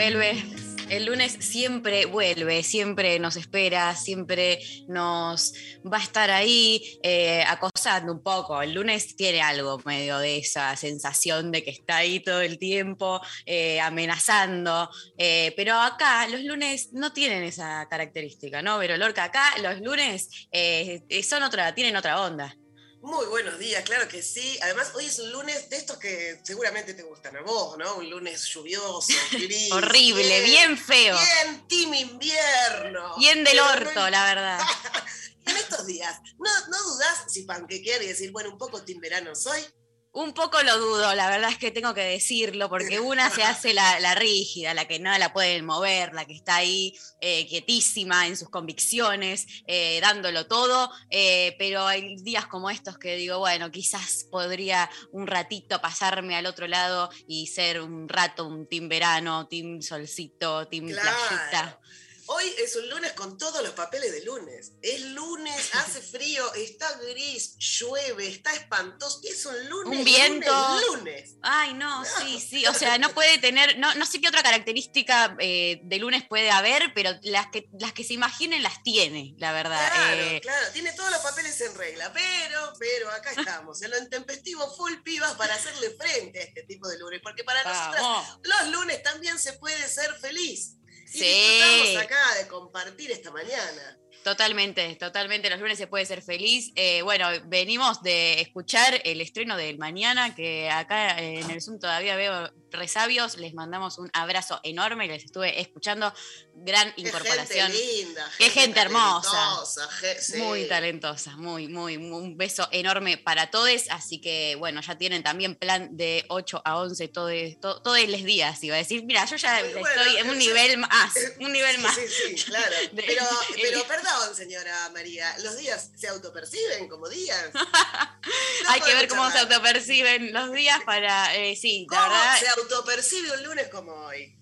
vuelve. El lunes siempre vuelve, siempre nos espera, siempre nos va a estar ahí eh, acosando un poco. El lunes tiene algo medio de esa sensación de que está ahí todo el tiempo eh, amenazando. Eh, pero acá los lunes no tienen esa característica, ¿no? Pero Lorca, acá los lunes son otra, tienen otra onda. Muy buenos días, claro que sí. Además, hoy es un lunes de estos que seguramente te gustan a vos, ¿no? Un lunes lluvioso, gris. Horrible, bien feo. Bien, team invierno. Bien del no orto, la verdad. en estos días, ¿no, no dudás si panquequear y decir, bueno, un poco team verano soy? Un poco lo dudo, la verdad es que tengo que decirlo, porque una se hace la, la rígida, la que no la pueden mover, la que está ahí eh, quietísima en sus convicciones, eh, dándolo todo, eh, pero hay días como estos que digo, bueno, quizás podría un ratito pasarme al otro lado y ser un rato un team verano, team solcito, team Claro. playita. Hoy es un lunes con todos los papeles de lunes. Es lunes, hace frío, está gris, llueve, está espantoso. Es un lunes. Un viento. Lunes, lunes. Ay, no, sí, sí. O sea, no puede tener, no, no sé qué otra característica eh, de lunes puede haber, pero las que, las que se imaginen las tiene, la verdad. Claro, Eh, claro, tiene todos los papeles en regla, pero, pero acá estamos, en lo intempestivo full pibas para hacerle frente a este tipo de lunes, porque para nosotras vamos. los lunes también se puede ser feliz. Y Sí. acá de compartir esta mañana. Totalmente, totalmente. Los lunes se puede ser feliz. Eh, bueno, venimos de escuchar el estreno del mañana, que acá eh, en el Zoom todavía veo resabios. Les mandamos un abrazo enorme. Les estuve escuchando. Gran Qué incorporación. gente linda. Qué gente hermosa. talentosa, ge- sí. Muy talentosa, muy, muy, muy- un beso enorme para todos. Así que, bueno, ya tienen también plan de 8 a 11 todos to- todos los días. Iba a decir, mira, yo ya bueno, estoy en un nivel más, un nivel más. Sí, sí, claro. Pero, pero perdón, señora María, ¿los días se autoperciben como días? No Hay que ver cómo se autoperciben los días para, eh, sí, la ¿Cómo verdad. se autopercibe un lunes como hoy?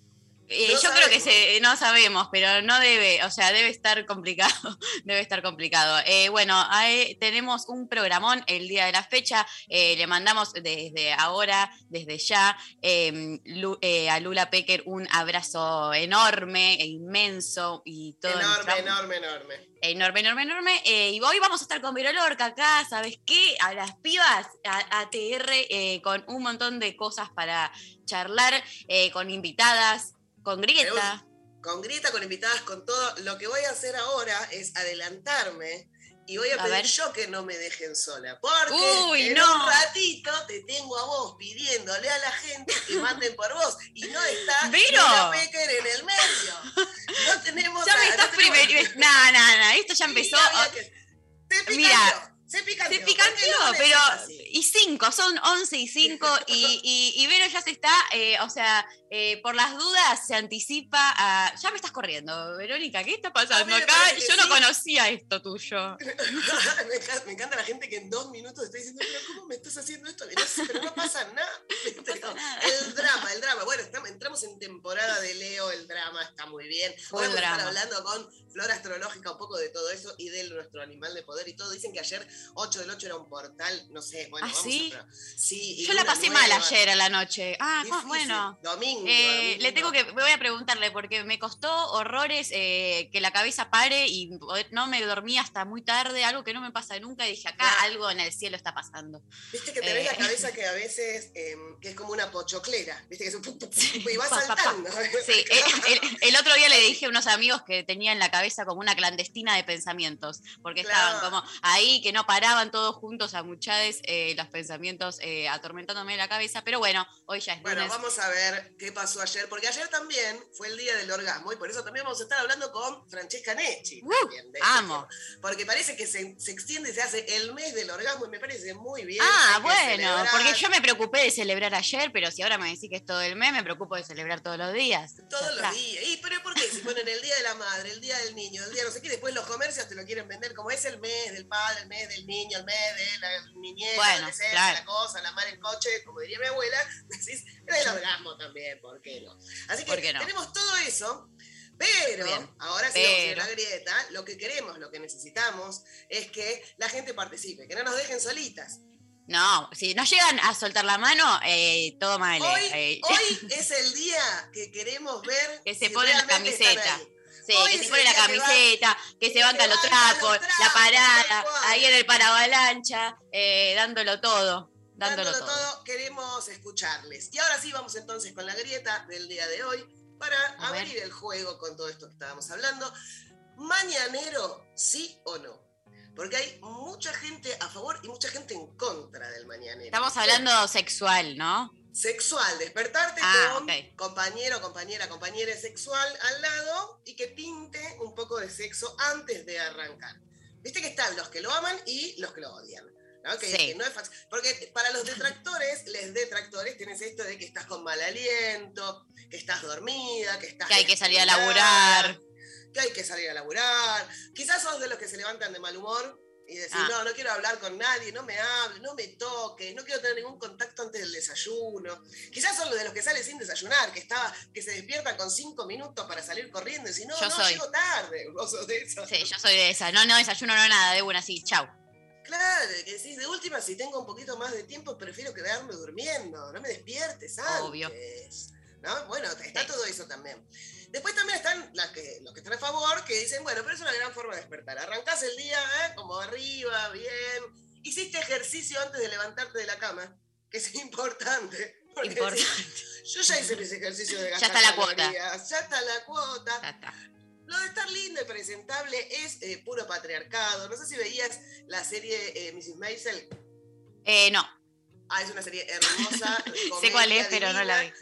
Eh, No yo creo que se, no sabemos, pero no debe, o sea, debe estar complicado, debe estar complicado. Eh, bueno, ahí tenemos un programón el día de la fecha, eh, le mandamos desde ahora, desde ya, eh, Lu- eh, a Lula Pecker un abrazo enorme e inmenso y todo. Enorme, nuestro- enorme, enorme. Enorme, enorme, enorme. eh, y hoy vamos a estar con Vero Lorca acá, ¿sabes qué? A las pibas, a, a TR, eh, con un montón de cosas para charlar, eh, con invitadas, con Grieta. Con Grita, con invitadas, con todo. Lo que voy a hacer ahora es adelantarme y voy a, A pedir ver. yo que no me dejen sola. Porque Uy, en no. un ratito te tengo a vos pidiéndole a la gente que manden por vos. Y no está Vero. Lula Pecker en el medio. No tenemos Ya me estás no tenemos- primero. No, no, no, esto ya empezó. que- Mira, se picanteó. Se picanteó, pero. Y cinco, son 11 y 5. Y, y, y Vero ya se está, eh, o sea, eh, por las dudas se anticipa a. Ya me estás corriendo, Verónica, ¿qué está pasando acá? Yo no sí. conocía esto tuyo. me, encanta, me encanta la gente que en dos minutos está diciendo, pero ¿cómo me estás haciendo esto? Pero, no pasa nada. pasa nada. El drama, el drama. Bueno, estamos- entramos en temporada de Leo, el drama está muy bien. Hoy vamos a estar hablando con Flora Astrológica, un poco de todo eso y de nuestro animal de poder y todo. Dicen que ayer 8 del 8 era un portal, no sé, bueno, ¿Ah, vamos sí? a... Sí, Yo la pasé mal ayer a la noche. Ah, Difícil. bueno. Domingo. Eh, domingo. le tengo que, voy a preguntarle porque me costó horrores eh, que la cabeza pare y no me dormí hasta muy tarde, algo que no me pasa nunca y dije, acá algo en el cielo está pasando. Viste que tenés la eh. cabeza que a veces, eh, que es como una pochoclera, viste que es un pu- y va Pa, pa, pa. saltando. Sí, eh, el, el otro día le dije a unos amigos que tenían la cabeza como una clandestina de pensamientos, porque estaban como ahí, que no paraban todos juntos a muchades eh, los pensamientos eh, atormentándome la cabeza, pero bueno, hoy ya es Bueno, lunes. vamos a ver qué pasó ayer, porque ayer también fue el día del orgasmo y por eso también vamos a estar hablando con Francesca Necci. Uh, también, de amo. Porque parece que se, se extiende y se hace el mes del orgasmo y me parece muy bien. Ah, bueno, porque yo me preocupé de celebrar ayer, pero si ahora me decís que es todo el mes, me preocupo de celebrar todos los días. Todos los días. ¿Y pero por qué? Si ponen el día de la madre, el día del niño, el día no sé qué, después los comercios te lo quieren vender como es el mes del padre, el mes del niño, el mes de la niñez, Bueno, la claro. la cosa, la mar en coche, como diría mi abuela, decís, es el orgasmo también, ¿por qué no? Así que tenemos todo eso. Pero, Bien. ahora sí vamos a Pero. la grieta, lo que queremos, lo que necesitamos es que la gente participe, que no nos dejen solitas. No, si no llegan a soltar la mano, eh, todo mal. Hoy, eh. hoy es el día que queremos ver Que se si ponen la están camiseta. ahí. Hoy que se pone la que camiseta, que se que bancan los trapos, la parada, ahí en el paravalancha, eh, dándolo todo, dándolo, Dándolo todo. todo, queremos escucharles. Y ahora sí vamos entonces con la grieta del día de hoy para A ver. abrir el juego con todo esto que estábamos hablando. Mañanero, sí o no. Porque hay mucha gente a favor y mucha gente en contra del mañanero. Estamos hablando sexual, ¿no? Sexual, despertarte Ah, con compañero, compañera, compañera sexual al lado y que pinte un poco de sexo antes de arrancar. Viste que están los que lo aman y los que lo odian. ¿no? Que, Sí. que no es fácil. Porque para los detractores, les detractores, tienes esto de que estás con mal aliento, que estás dormida, que estás. Que hay que salir a laburar. Que hay que salir a laburar. Quizás sos de los que se levantan de mal humor y decís, Ah. no, no quiero hablar con nadie, no me hable, no me toque, no quiero tener ningún contacto antes del desayuno. Quizás son los de los que salen sin desayunar, que estaba, que se despiertan con cinco minutos para salir corriendo y si no, Yo no, soy. llego tarde. Vos sos de esos. Sí, yo soy de esa. No, no desayuno, no nada, de una así, chau. Claro, que decís, de última, si tengo un poquito más de tiempo, prefiero quedarme durmiendo, no me despiertes antes. Obvio. ¿No? Bueno, está Sí. todo eso también. Después también están las que, los que están a favor, que dicen, bueno, pero es una gran forma de despertar. Arrancás el día ¿eh? como arriba, bien. Hiciste ejercicio antes de levantarte de la cama, que es importante. Importante. decís, yo ya hice mis ejercicios de Ya gastar está la cuota. Ya está la cuota. Ya está. Lo de estar lindo y presentable es eh, puro patriarcado. No sé si veías la serie eh, Mrs. Maisel. Eh, no, Ah, es una serie hermosa. sé cuál es, pero no la vi.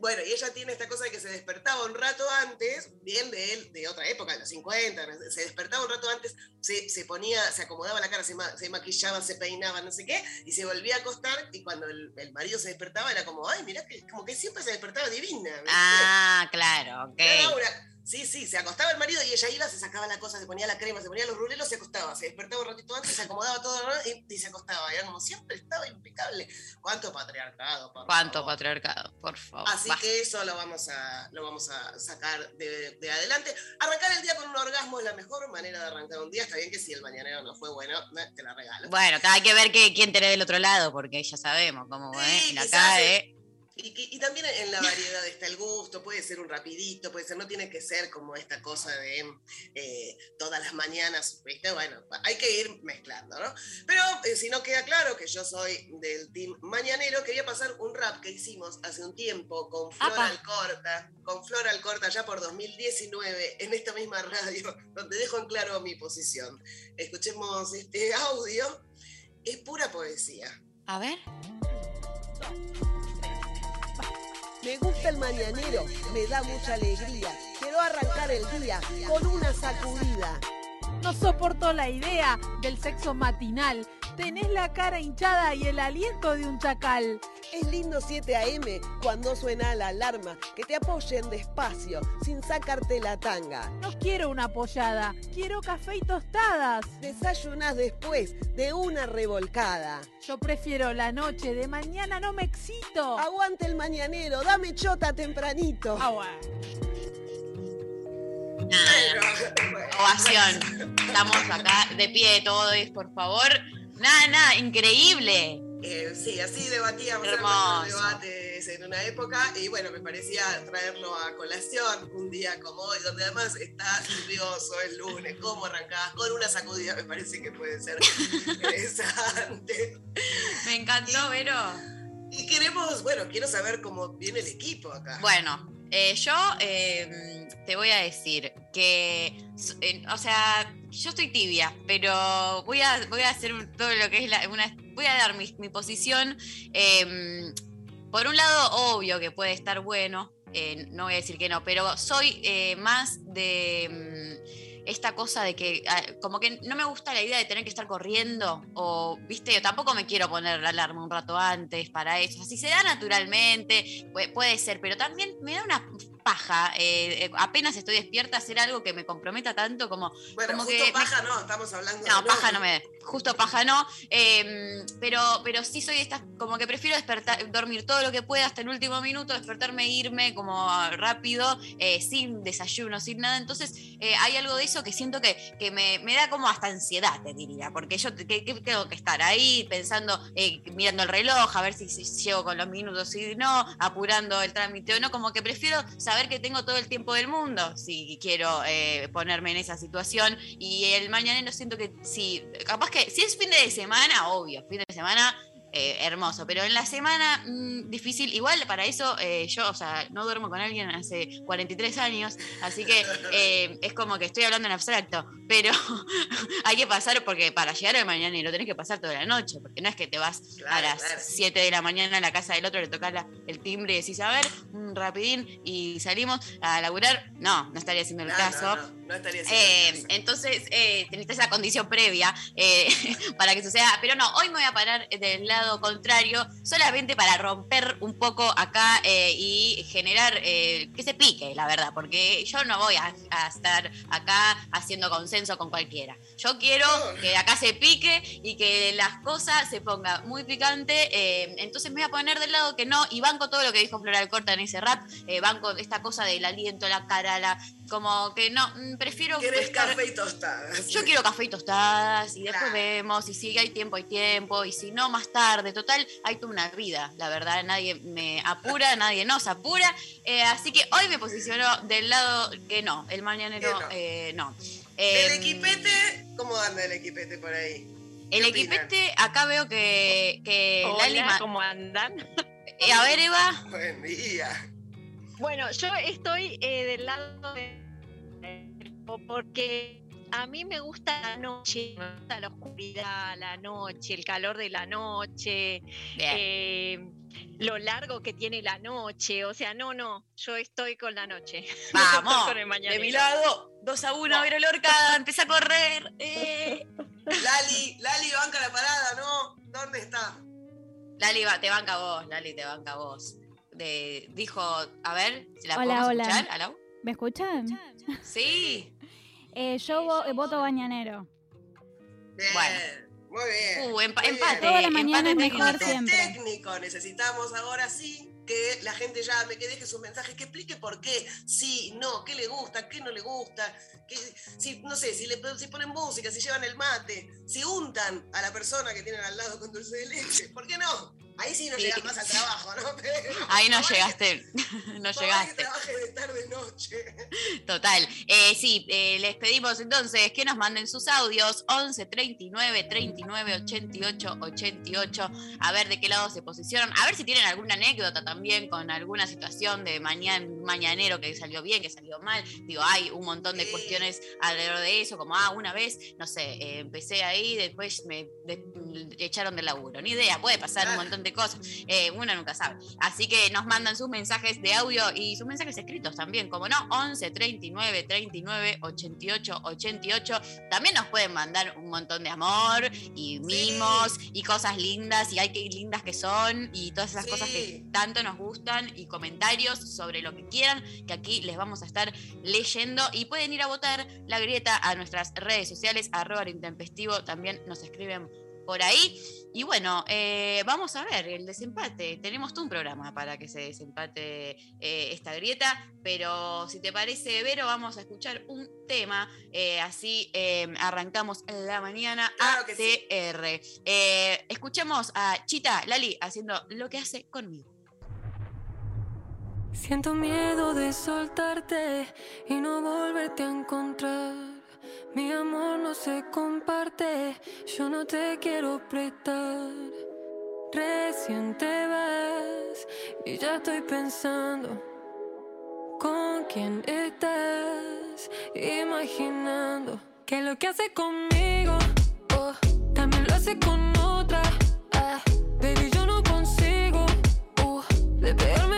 Bueno, y ella tiene esta cosa de que se despertaba un rato antes, bien de él, de otra época, de los 50, no sé, se despertaba un rato antes, se, se ponía, se acomodaba la cara, se, ma- se maquillaba, se peinaba, no sé qué, y se volvía a acostar, y cuando el, el marido se despertaba era como, ay, mirá que como que siempre se despertaba divina. ¿viste? Ah, claro, ok. Era Laura. Sí, sí, se acostaba el marido y ella iba, se sacaba la cosa, se ponía la crema, se ponía los ruleros, se acostaba, se despertaba un ratito antes, se acomodaba todo y, y se acostaba. Era como siempre estaba impecable. ¿Cuánto patriarcado? por Cuánto favor? patriarcado, por favor. Así basta. que eso lo vamos a, lo vamos a sacar de, de adelante. Arrancar el día con un orgasmo es la mejor manera de arrancar un día. Está bien que si el mañanero no fue bueno, te la regalo. Bueno, hay que ver que, quién tenés del otro lado, porque ya sabemos cómo Sí, es. La eh, eh. Y, y- y también en la variedad está el gusto, puede ser un rapidito, puede ser, no tiene que ser como esta cosa de eh, todas las mañanas, ¿viste? Bueno, hay que ir mezclando, ¿no? Pero eh, si no queda claro que yo soy del team mañanero, quería pasar un rap que hicimos hace un tiempo con Flor Apa. Alcorta, con Flor Alcorta ya por 2019, en esta misma radio, donde dejo en claro mi posición. Escuchemos este audio, es pura poesía. A ver. Me gusta el mañanero, me da mucha alegría. Quiero arrancar el día con una sacudida. No soporto la idea del sexo matinal. Tenés la cara hinchada y el aliento de un chacal. Es lindo 7 a.m. cuando suena la alarma, que te apoyen despacio, sin sacarte la tanga. No quiero una pollada, quiero café y tostadas. Desayunas después de una revolcada. Yo prefiero la noche, de mañana no me excito. Aguante el mañanero, dame chota tempranito. Agua. Nada, ovación. Estamos acá de pie todos, por favor. Nada, nada, increíble. Eh, sí, así debatíamos Hermoso. debates en una época y bueno, me parecía traerlo a colación un día como hoy, donde además está lluvioso, es lunes, cómo arrancás con una sacudida, me parece que puede ser interesante. Me encantó, Vero. Y queremos, bueno, quiero saber cómo viene el equipo acá. Bueno, eh, yo eh, te voy a decir que, o sea, yo estoy tibia, pero voy a, voy a hacer todo lo que es la, una, voy a dar mi, posición. eh, por un lado, obvio que puede estar bueno, eh, no voy a decir que no, pero soy eh, más de mm, esta cosa de que ah, como que no me gusta la idea de tener que estar corriendo o, viste, yo tampoco me quiero poner la alarma un rato antes para eso. Si se da naturalmente, puede, puede ser, pero también me da una paja, eh, eh, apenas estoy despierta, hacer algo que me comprometa tanto como bueno, como justo que me- paja no, estamos hablando no, de paja no me justo paja no, eh, pero, pero sí soy esta, como que prefiero despertar, dormir todo lo que pueda hasta el último minuto, despertarme, e irme como rápido, eh, sin desayuno, sin nada, entonces hay algo de eso que siento que, que me, me da como hasta ansiedad, te diría, porque yo que, que tengo que estar ahí pensando, mirando el reloj, a ver si, si llego con los minutos, si no, apurando el trámite o no, como que prefiero saber que tengo todo el tiempo del mundo si quiero eh, ponerme en esa situación. Y el mañanero siento que sí, capaz que si es fin de semana, obvio, fin de semana eh, hermoso, pero en la semana mm, difícil, igual para eso eh, yo, o sea, no duermo con alguien hace 43 años, así que eh, es como que estoy hablando en abstracto, pero hay que pasar, porque para llegar al mañanero tenés que pasar toda la noche, porque no es que te vas a las claro. 7 de la mañana a la casa del otro, le tocas la- el timbre y decís, a ver, un rapidín y salimos a laburar, no, no estaría haciendo el No, caso. No, no, estaría haciendo el caso. entonces, eh, tenés esa condición previa para que suceda. Pero no, hoy me voy a parar del lado contrario, solamente para romper un poco acá eh, y generar eh, que se pique, la verdad, porque yo no voy a, estar acá haciendo consenso con cualquiera. Yo quiero que acá se pique y que las cosas se ponga muy picante. eh, entonces me voy a poner del lado que no y banco todo lo que dijo Floral Corta en ese rap. banco esta cosa del aliento, la cara, la, como que no, mm, prefiero Querés estar- café y tostadas. yo quiero café y tostadas y después Claro. vemos y si hay tiempo hay tiempo y si no más tarde, total, hay toda una vida, la verdad, nadie me apura, nadie nos apura, eh, así que hoy me posiciono del lado que no, el mañanero Que no. eh, no. El Eh, equipete, ¿cómo anda el equipete por ahí? El equipete, acá veo que, que Lali Hola, ma- ¿cómo andan? eh, a ver, Eva, Buen día. Bueno, yo estoy eh, del lado de porque a mí me gusta la noche, me gusta la oscuridad, la noche, el calor de la noche, eh, lo largo que tiene la noche, o sea, no, no, yo estoy con la noche. Vamos, con el de mi lado, 2 a 1, Vero Lorca, empieza a correr, eh. Lali, Lali, banca la parada, ¿no? ¿Dónde está? Lali, va- te banca vos, Lali, te banca vos. De, dijo, a ver, ¿la Hola, podemos hola. escuchar? ¿Aló? ¿Me escuchan? Sí. Eh, yo vo- eh, voto bañanero. Bien. Bueno. Muy bien. Uh, empa- Muy bien. empate, Toda la mañana empate es mejor técnico. siempre. técnico. Necesitamos ahora sí que la gente llame, que deje sus mensajes, que explique por qué, sí, no, qué le gusta, qué no le gusta, que, si, no sé, si le si ponen música, si llevan el mate, si untan a la persona que tienen al lado con dulce de leche, ¿por qué no? Ahí sí no Sí. llegas más al trabajo, ¿no? Pero, Ahí no llegaste, no que llegaste. trabaje de tarde noche. Total. Eh, sí, eh, les pedimos entonces que nos manden sus audios 11 39 39 88 88. A ver de qué lado se posicionan. A ver si tienen alguna anécdota también con alguna situación de mañana, mañanero que salió bien, que salió mal. Digo, hay un montón de cuestiones alrededor de eso, como, ah, una vez, no sé, eh, empecé ahí, después me de- echaron del laburo. Ni idea, puede pasar un montón de cosas. Eh, uno nunca sabe. Así que nos mandan sus mensajes de audio y sus mensajes escritos también, como no, 11 39 39 88 88. También nos pueden mandar un montón de amor y mimos y cosas lindas y hay que lindas que son y todas esas cosas que tanto nos gustan y comentarios sobre lo que quieran que aquí les vamos a estar leyendo y pueden ir a votar la grieta a nuestras redes sociales arroba intempestivo también nos escriben por ahí. Y bueno, eh, vamos a ver el desempate. Tenemos todo un programa para que se desempate eh, esta grieta, pero si te parece, Vero, vamos a escuchar un tema, eh, así eh, arrancamos la mañana Claro que sí. ATR. Eh, escuchamos a Chita Lali haciendo lo que hace conmigo. Siento miedo de soltarte y no volverte a encontrar. Mi amor no se comparte, yo no te quiero prestar. Recién te vas y ya estoy pensando con quién estás, imaginando que lo que hace conmigo, oh, también lo hace con otra. Ah, baby, yo no consigo uh, despegarme tu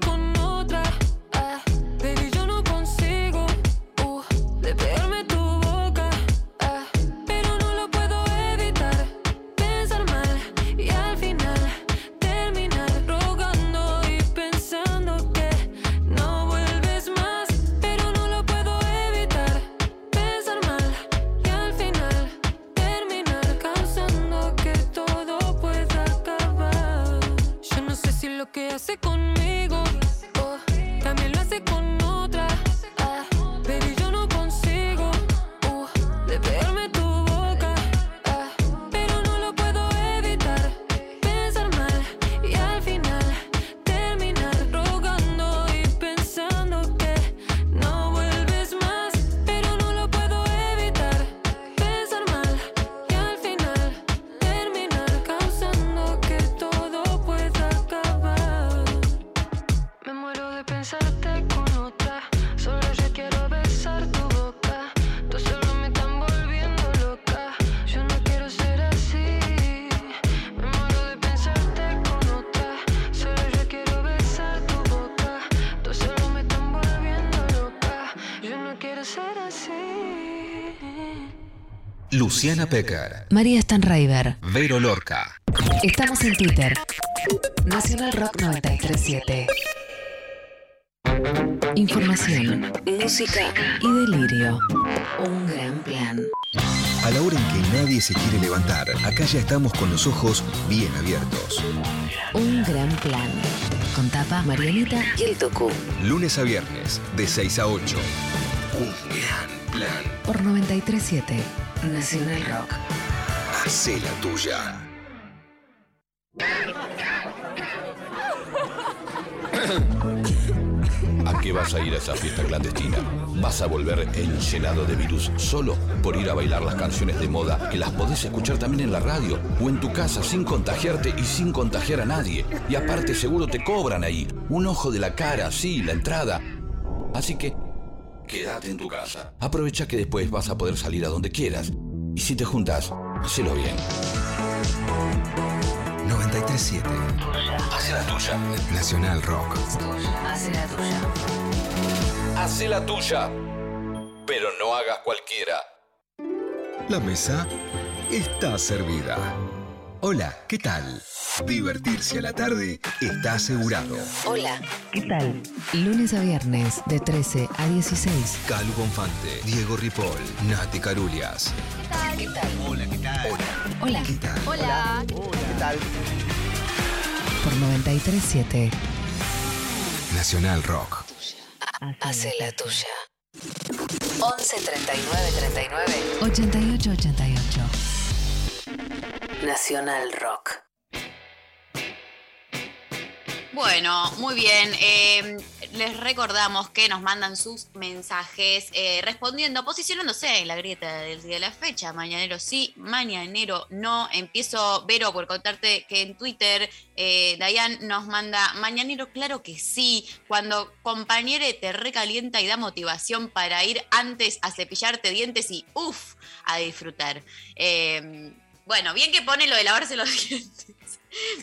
lo Luciana Pecker, María Stanraiver. Vero Lorca. Estamos en Twitter. Nacional Rock 937. Información, música y delirio. Un gran plan. A la hora en que nadie se quiere levantar, acá ya estamos con los ojos bien abiertos. Un gran plan. Con tapa, Marianita y el Tucu. Lunes a viernes, de 6 a 8. Un gran plan. Por 937. Nacional Rock. La tuya. ¿A qué vas a ir a esa fiesta clandestina? ¿Vas a volver enllenado de virus solo por ir a bailar las canciones de moda que las podés escuchar también en la radio o en tu casa sin contagiarte y sin contagiar a nadie? Y aparte seguro te cobran ahí. Un ojo de la cara, sí, la entrada. Así que quédate en tu casa. Aprovecha que después vas a poder salir a donde quieras. Y si te juntas, hacelo bien. 937. Haz la tuya. Nacional Rock. Hace la tuya. Haz la tuya. Pero no hagas cualquiera. La mesa está servida. Hola, ¿qué tal? Divertirse a la tarde está asegurado. Hola. ¿Qué tal? Lunes a viernes de 13 a 16. Calu Bonfante, Diego Ripoll, Nati Carulias. ¿Qué tal? Hola, ¿qué tal? Hola. ¿Qué tal? Hola. ¿Qué tal? Por 937. Nacional Rock. Hace la tuya. 11 39 39 88 88. Nacional Rock. Bueno, muy bien. Eh, les recordamos que nos mandan sus mensajes eh, respondiendo, posicionándose en la grieta del día de la fecha. Mañanero sí, mañanero no. Empiezo, Vero, por contarte que en Twitter eh, Dayan nos manda, mañanero, claro que sí. Cuando compañere te recalienta y da motivación para ir antes a cepillarte dientes y uff, a disfrutar. Eh, bueno, bien que pone lo de lavarse los dientes.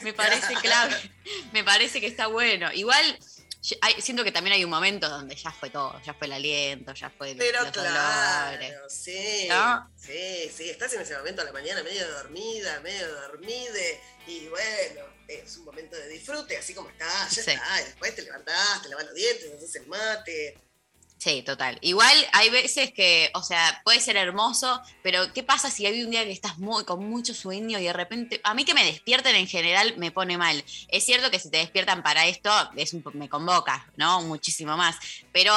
Me parece clave. Me parece que está bueno. Igual hay- siento que también hay un momento donde ya fue todo, ya fue el aliento, ya fue el- Pero los claro, sí, ¿No? sí, sí, estás en ese momento a la mañana medio dormida, medio dormide, y bueno, es un momento de disfrute, así como estás, ya Sí. está, y después te levantás, te lavas los dientes, haces el mate. Sí, total. Igual hay veces que, o sea, puede ser hermoso, pero ¿qué pasa si hay un día que estás muy, con mucho sueño y de repente, a mí que me despierten en general me pone mal. Es cierto que si te despiertan para esto, es un me convoca, ¿no? Muchísimo más. Pero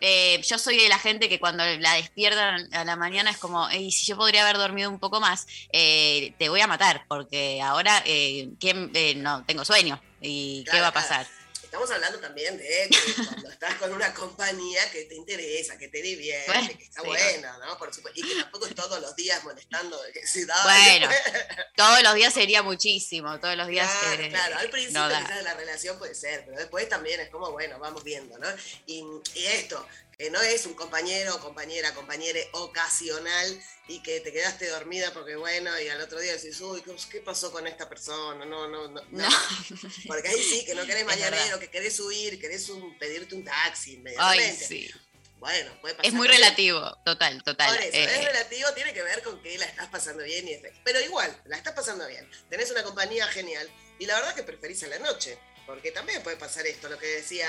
eh, yo soy de la gente que cuando la despiertan a la mañana es como, "Ey, si yo podría haber dormido un poco más, eh, te voy a matar, porque ahora eh, ¿quién, eh, no tengo sueño. ¿Y qué va a claro. Estamos hablando también de que cuando estás con una compañía que te interesa, que te divierte, Bueno, que está sí. buena, ¿no? Por supuesto, y que tampoco es todos los días molestando de que si da. Bueno, todos los días sería muchísimo, todos los días. Claro, eh, claro, al principio no quizás la relación puede ser, pero después también es como, bueno, vamos viendo, ¿no? Y, y esto, que no es un compañero, compañera, compañere ocasional y que te quedaste dormida porque, bueno, y al otro día decís, uy, ¿qué- ¿qué pasó con esta persona? No, no, no. no. Porque ahí sí, que no querés mañanero, que querés huir, querés un- pedirte un taxi Ay, inmediatamente. sí. Bueno, puede pasar. Es muy relativo, total, total. Por eso, Eh, es relativo, tiene que ver con que la estás pasando bien y Pero igual, la estás pasando bien. Tenés una compañía genial y la verdad que preferís a la noche, porque también puede pasar esto, lo que decía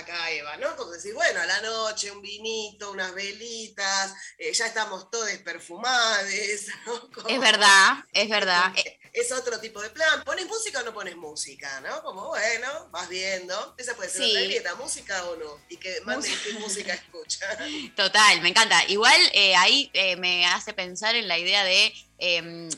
acá Eva, ¿no? Como decir, bueno, a la noche un vinito, unas velitas, eh, ya estamos todos perfumades. ¿no? Como- es verdad, es verdad. Es otro tipo de plan. ¿Pones música o no pones música? ¿no? Como, bueno, vas viendo. Esa puede ser Sí. otra dieta, música o no. Y que manden qué música escuchan. Total, me encanta. Igual eh, ahí eh, me hace pensar en la idea de, eh,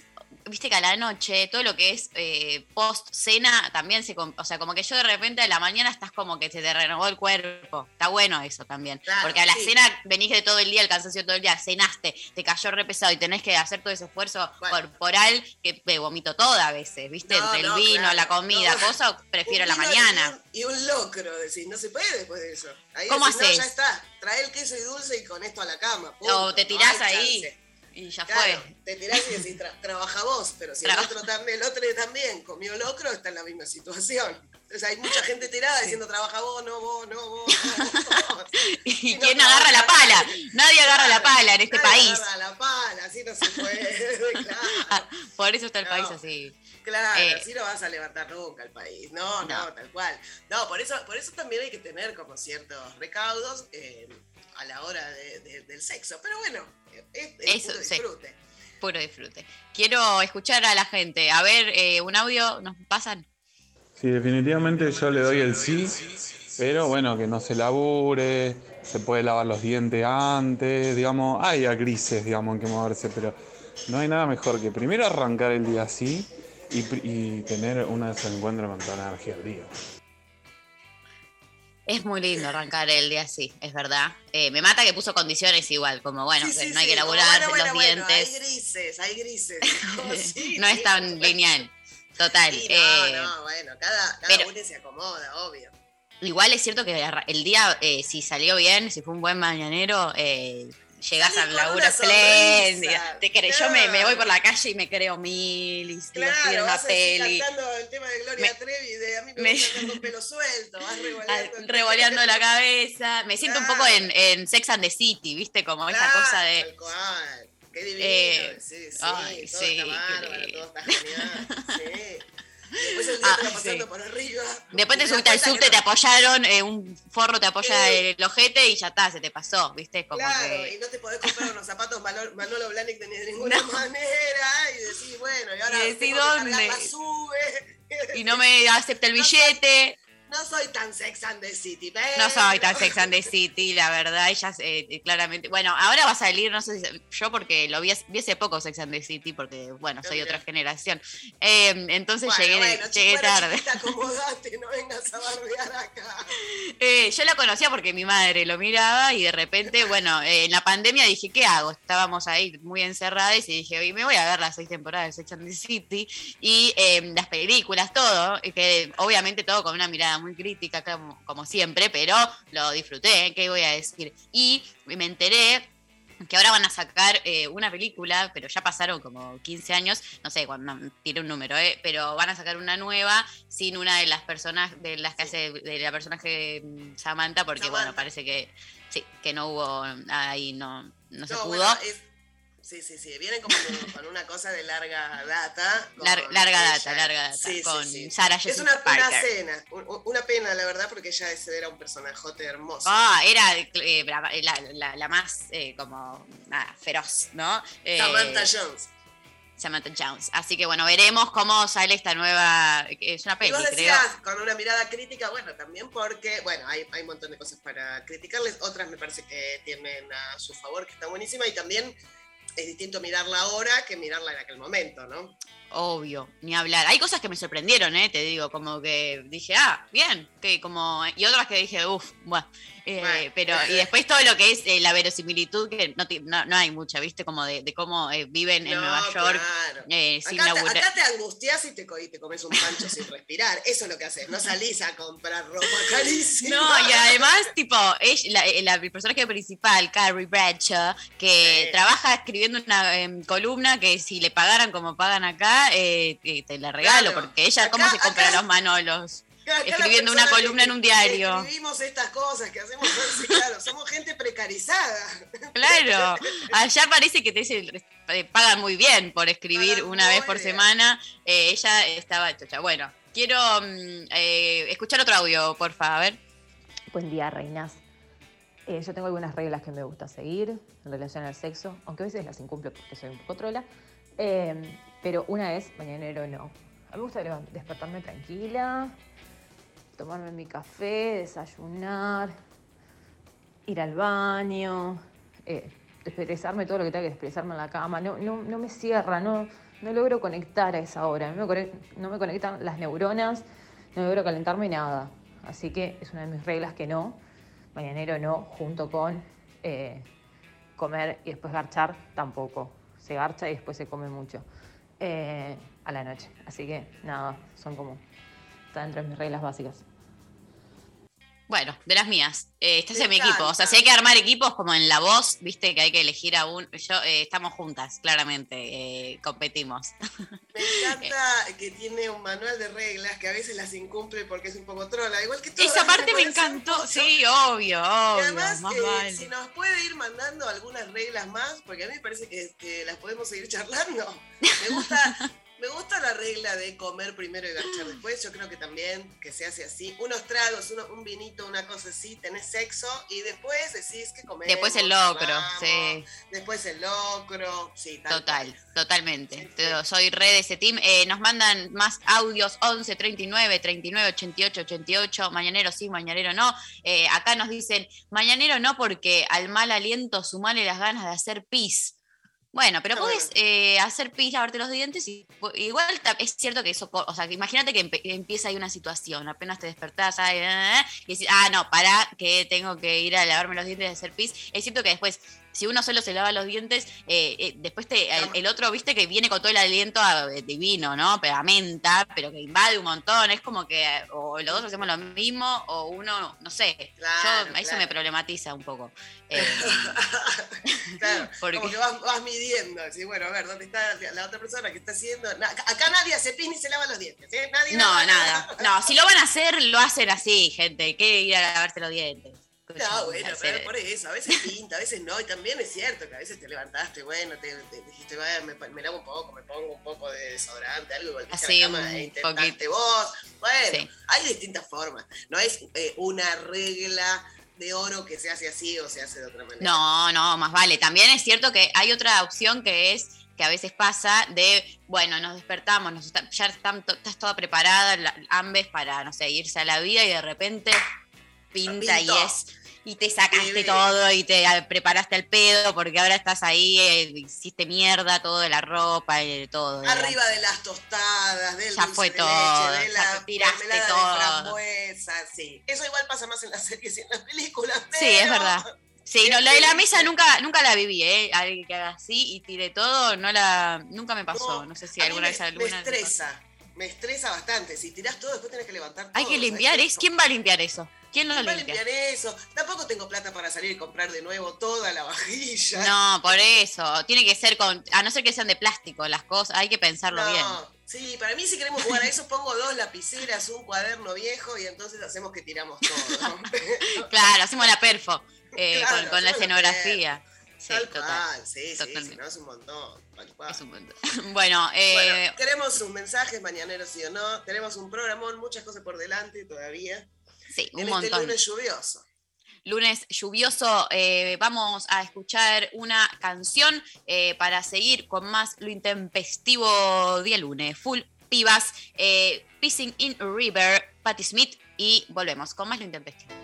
viste que a la noche todo lo que es eh, post cena también se, o sea, como que yo de repente a la mañana estás como que se te renovó el cuerpo. Está bueno eso también. Claro, Porque a la sí. cena venís de todo el día, el cansancio todo el día, cenaste, te cayó re pesado y tenés que hacer todo ese esfuerzo corporal que me vomito toda a veces, viste, No, entre el no, vino, claro, la comida, no. cosas, prefiero la mañana. Y un, locro, decís, no se puede después de eso. Ahí ¿Cómo decís, haces? ya está, trae el queso y dulce y con esto a la cama. O te tirás ahí chance. Y ya Claro, fue. te tirás y decís, "Tra- trabaja vos, pero si el otro, también, el otro también comió locro, está en la misma situación. Entonces hay mucha gente tirada diciendo, trabaja vos, no vos, no vos. no vos". ¿Y quién agarra la pala? nadie. Nadie agarra la pala en este Nadie país. agarra la pala, así no se puede, claro. Por eso está el No. país así. Claro, Eh, así no vas a levantar nunca el país. No, no, No. tal cual. No, por eso, por eso también hay que tener como ciertos recaudos eh, a la hora de- de- del sexo. Pero bueno, es, es Eso, puro sí. disfrute. Puro disfrute. Quiero escuchar a la gente. A ver, eh, un audio, ¿nos pasan? Sí, definitivamente yo le doy el sí, pero bueno, que no se labure, se puede lavar los dientes antes, digamos, hay a grises, digamos, en que moverse, pero no hay nada mejor que primero arrancar el día así y, y tener un desencuentro con toda la energía del día. Es muy lindo arrancar el día así, es verdad. Eh, me mata que puso condiciones igual, como bueno, Sí, que sí, no hay que laburar bueno, bueno, los bueno, dientes. hay grises, hay grises. No, sí, no sí, es tan lineal. Total. No, eh, no, bueno, cada, cada pero- uno se acomoda, obvio. Igual es cierto que el día, eh, si salió bien, si fue un buen mañanero, eh, llegás Salí al laburo espléndida. Te crees, yo me, me voy por la calle y me creo mil y estoy en una vas así peli. cantando el tema de Gloria Me- Trevi, de a mí me, me- gusta andar con pelo suelto, vas revoleando. Revoleando la cabeza. Me siento un poco en, en Sex and the City, ¿viste? Como esa cosa de. Tal cual. Qué divino. Eh, sí, sí, ay, todo sí, está bárbaro, qué- todo está genial. Sí. Después el día Ah, te va pasando sí. por arriba. Después te subiste al subte, no- te apoyaron, eh, un forro te apoya Sí. el ojete y ya está, se te pasó, ¿viste? Como Claro, que. y no te podés comprar unos zapatos Manolo, Manolo Blahnik de ninguna manera. Y decís, bueno, y ahora Y cargar ¿dónde? la sube. Y no me acepta el billete. No soy tan Sex and the City, pero... No soy tan Sex and the City, la verdad, ella eh, claramente. Bueno, ahora va a salir, no sé si yo porque lo vi, hace- vi hace poco Sex and the City, porque bueno, soy otra generación. Eh, entonces Bueno, llegué, bueno, llegué tarde. chiquita, acomodate, no vengas a barbear acá. Eh, yo la conocía porque mi madre lo miraba y de repente, bueno, eh, en la pandemia dije, ¿qué hago? Estábamos ahí muy encerradas y dije, "Oye, me voy a ver las seis temporadas de Sex and the City y eh, las películas, todo, y que obviamente todo con una mirada muy crítica, como, como siempre, pero lo disfruté, ¿qué voy a decir? Y me enteré que ahora van a sacar eh, una película, pero ya pasaron como 15 años, no sé, cuando tiré un número, eh, pero van a sacar una nueva sin una de las personas, de las que hace, de la personaje mm, Samantha, porque bueno, parece que sí, que no hubo ahí, no, no se pudo. bueno, es- sí, sí, sí, vienen como con, con una cosa de larga data. con Lar- larga ella. data, larga data, Sí, sí, con sí. Sarah Es Jessica una, una Parker. cena, un- una pena, la verdad, porque ella ese era un personajote hermoso. Ah, era eh, la, la- la- la más eh, como nada, feroz, ¿no? Eh, Samantha Jones. Samantha Jones. Así que bueno, veremos cómo sale esta nueva. Es una Y peli, vos creo. decías con una mirada crítica, bueno, también porque, bueno, hay, hay un montón de cosas para criticarles, otras me parece que tienen a su favor, que está buenísima, y también es distinto mirarla ahora que mirarla en aquel momento, ¿no? Obvio, ni hablar. Hay cosas que me sorprendieron, ¿eh? Te digo, como que dije, ah, bien, que como... Y otras que dije, uff, bueno. eh, Bueno. pero, y después todo lo que es eh, la verosimilitud, que no, no, no hay mucha, ¿viste? Como de, de cómo eh, viven en Nueva York claro. eh, sin Acá te, laburar. acá te angustias y te, co- y te comes un pancho sin respirar. Eso es lo que haces. No salís a comprar ropa carísima. No, y además, tipo, ella- la, la- el personaje principal, Carrie Bradshaw, que trabaja escribiendo una em, columna que si le pagaran como pagan acá, eh, eh, te la regalo, Claro. porque ella, ¿cómo se compra los manolos? Acá Escribiendo una columna que- en un que diario. Escribimos estas cosas que hacemos, claro, somos gente precarizada. Claro, allá parece que te dicen, eh, pagan muy bien por escribir una vez por semana. Eh, ella estaba chocha. Bueno, quiero mm, eh, escuchar otro audio, porfa, a ver. Buen día, reinas. Eh, yo tengo algunas reglas que me gusta seguir en relación al sexo, aunque a veces las incumplo porque soy un poco trola. Eh, pero una es mañanero no. A mí me gusta despertarme tranquila, tomarme mi café, desayunar, ir al baño, eh, todo lo que tenga que expresarme en la cama. No, no, no me cierra, no, no logro conectar a esa hora. No me, no me conectan las neuronas, no logro calentarme nada. Así que es una de mis reglas que no. Mañanero no, junto con eh, comer y después garchar tampoco. Se garcha y después se come mucho eh, a la noche. Así que nada, son como, están entre mis reglas básicas. Bueno, de las mías. Eh, estás en mi equipo. O sea, si hay que armar equipos como en la voz, viste que hay que elegir a un. Yo, eh, estamos juntas, claramente. eh, competimos. Me encanta que tiene un manual de reglas que a veces las incumple porque es un poco trola, igual que todas. Esa parte me encantó. Sí, obvio, Y obvio. además, más eh, vale. si nos puede ir mandando algunas reglas más, porque a mí me parece que, que las podemos seguir charlando. Me gusta, me gusta la regla de comer primero y garchar después. Yo creo que también que se hace así. Unos tragos, uno- un vinito, una cosa así, tenés sexo y después decís que comemos. Después el locro, sí. Después el locro, sí, tal Total, totalmente. Soy re de ese team. Eh, nos mandan más audios 11 39 39 88 88. Mañanero sí, mañanero no. Eh, acá nos dicen mañanero no porque al mal aliento sumale las ganas de hacer pis. Bueno, pero puedes eh, hacer pis, lavarte los dientes y igual es cierto que eso, o sea, que imagínate que empieza ahí una situación, apenas te despertás ay, ah, ah, y decís, ah, no, pará, que tengo que ir a lavarme los dientes y hacer pis. Es cierto que después, si uno solo se lava los dientes, eh, eh, después te, el, el otro, viste, que viene con todo el aliento a- eh, divino, ¿no? Pero a menta, pero que invade un montón, es como que o los dos hacemos lo mismo o uno, no sé, Claro, yo, eso claro. me problematiza un poco. Eh, Claro, Porque- como que vas, vas midiendo, así, bueno, a ver, ¿dónde está la otra persona que está haciendo? Na- acá, nadie hace pis ni se lava los dientes, ¿eh? Nadie No, nada. No, si lo van a hacer, lo hacen así, gente. Hay que ir a lavarse los dientes. No, bueno, Hacer- pero por eso, a veces pinta, a veces no, y también es cierto que a veces te levantaste, bueno, te, te dijiste, bueno, me, me lavo un poco, me pongo un poco de desodorante, algo, Así, a la cama un e intentaste poquito. vos. Bueno, Sí. hay distintas formas, no es eh, una regla de oro que se hace así o se hace de otra manera. No, no, más vale. También es cierto que hay otra opción que es que a veces pasa de, bueno, nos despertamos, nos está- ya están estás toda preparada, la- ambes para, no sé, irse a la vida y de repente pinta y es, y te sacaste todo y te preparaste el pedo porque ahora estás ahí, eh, hiciste mierda todo de la ropa y de todo. de la- Arriba de las tostadas, del Ya fue de todo, leche, de ya la te tiraste mermelada de todo. frambuesa, sí. Eso igual pasa más en las series y en las películas. Sí, es pero- verdad. Sí, no, la de la mesa nunca, nunca la viví, ¿eh? Alguien que haga así y tire todo, no la, nunca me pasó. No, sé si alguna me, vez me alguna. estresa, me estresa bastante. Si tirás todo, después tenés que levantar todo. Hay que ¿sabes limpiar eso. ¿Quién va a limpiar eso? ¿Quién lo ¿Quién va a limpia? limpiar eso? Tampoco tengo plata para salir y comprar de nuevo toda la vajilla. No, por eso. Tiene que ser con. A no ser que sean de plástico las cosas, hay que pensarlo No, bien. Sí, para mí si queremos jugar a eso pongo dos lapiceras, un cuaderno viejo y entonces hacemos que tiramos todo. Claro, hacemos la perfo eh, Claro, con, con la escenografía. Sí, Tal total. cual, sí, sí, si no es un montón. tal cual. Es un montón. Bueno, eh, Bueno, queremos sus mensajes mañaneros sí o no. Tenemos un programón, muchas cosas por delante todavía. Sí, un en montón. este lunes lluvioso. lunes lluvioso, eh, vamos a escuchar una canción eh, para seguir con más lo intempestivo día lunes. Full pibas, eh, Pissing in River, Patti Smith y volvemos con más lo intempestivo.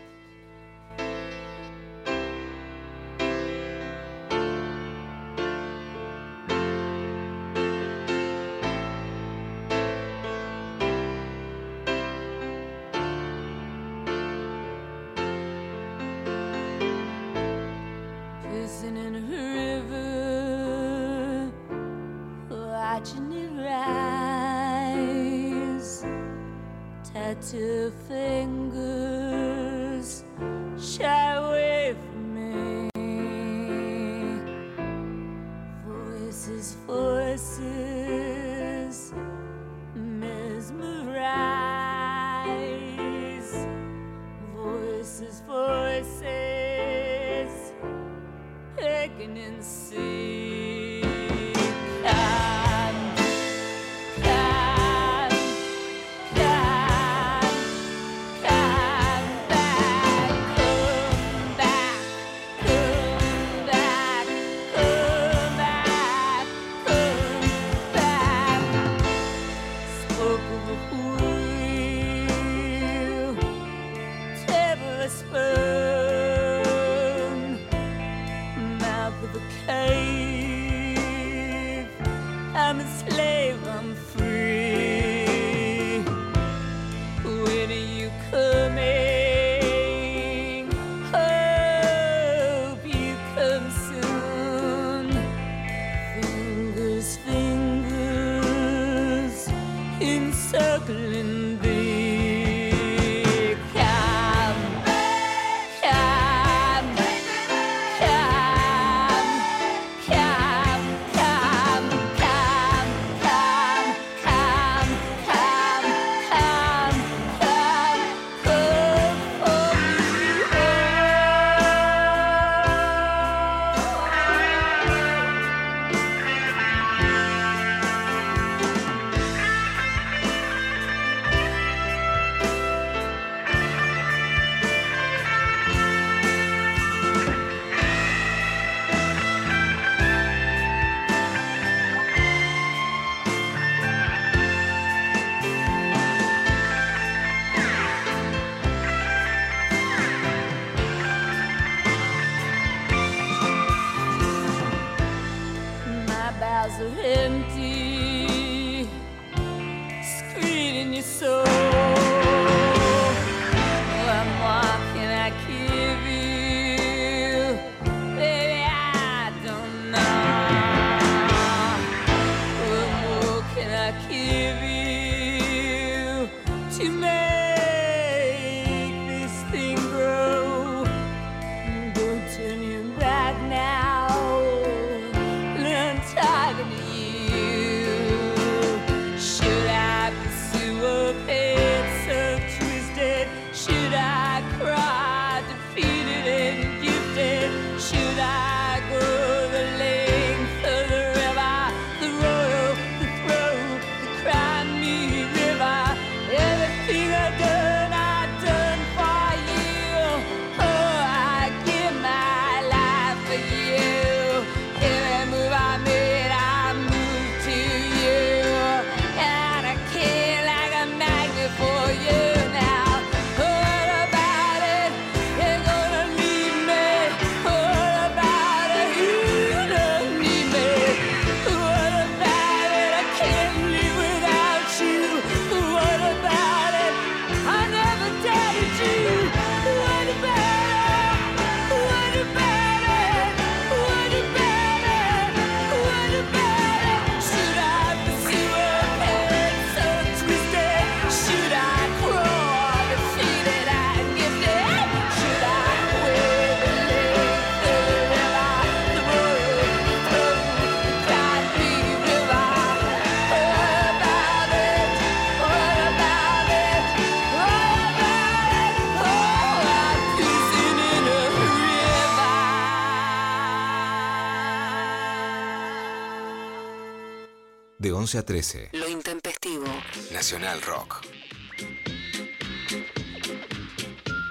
11 a 13. Lo intempestivo. Nacional Rock.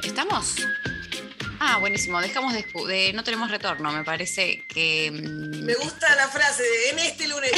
¿Estamos? Ah, buenísimo. Dejamos de, escu- de- no tenemos retorno. Me parece que. mm, Me gusta la frase de en este lunes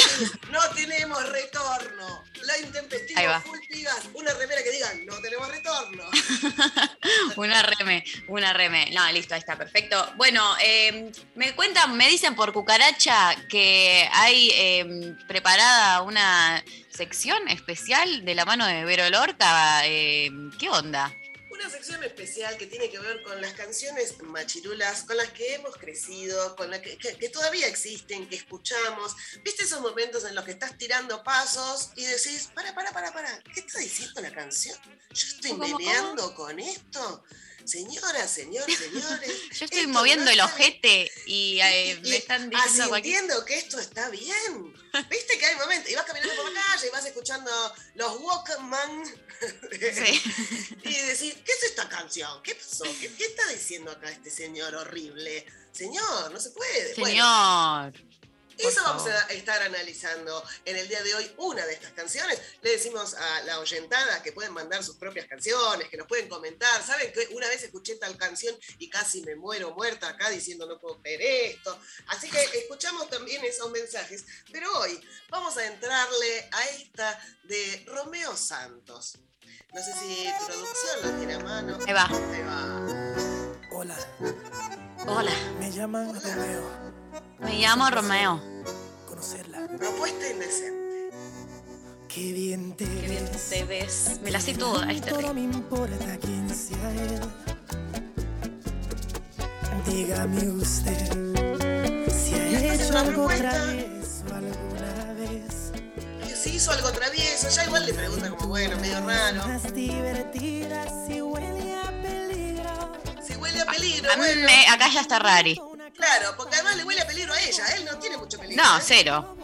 una reme. No, listo, ahí está, perfecto. Bueno, eh, me cuentan, me dicen por cucaracha que hay eh, preparada una sección especial de la mano de Vero Lorca. Eh, ¿Qué onda? Una sección especial que tiene que ver con las canciones machirulas con las que hemos crecido, con las que, que- que todavía existen, que escuchamos. ¿Viste esos momentos en los que estás tirando pasos y decís, para, para, para, para, ¿qué está diciendo la canción? ¿Yo estoy ¿Cómo, con esto? Señora, señor, señores. Yo estoy esto moviendo no el ojete y eh, y me están diciendo asintiendo que esto está bien. Viste que hay momentos, y vas caminando por la calle y vas escuchando los Walkman y decir, ¿qué es esta canción? ¿Qué pasó? ¿Qué, qué está diciendo acá este señor horrible? Señor, no se puede. Señor. Eso vamos a estar analizando en el día de hoy una de estas canciones. Le decimos a la oyentada que pueden mandar sus propias canciones, que nos pueden comentar. ¿Saben que una vez escuché tal canción y casi me muero muerta acá diciendo no puedo creer esto? Así que escuchamos también esos mensajes. Pero hoy vamos a entrarle a esta de Romeo Santos. No sé si producción lo tiene a mano. Ahí va. Ahí va. Hola, Hola, me llaman Romeo. Me llamo Romeo. Conocerla. Propuesta indecente. Qué bien te Qué bien ves. te ves. Me la sé toda, este Todo ritmo. me importa quién sea él. Dígame usted si ha hecho una algo travieso alguna vez. Si hizo algo travieso, ya igual le pregunta como, bueno, medio raro. Más divertida si huele a peligro. Si huele a peligro, A mí bueno. me- acá ya está Rari. Claro, porque además le huele a peligro a ella. Él no tiene mucho peligro. No, ¿eh? cero.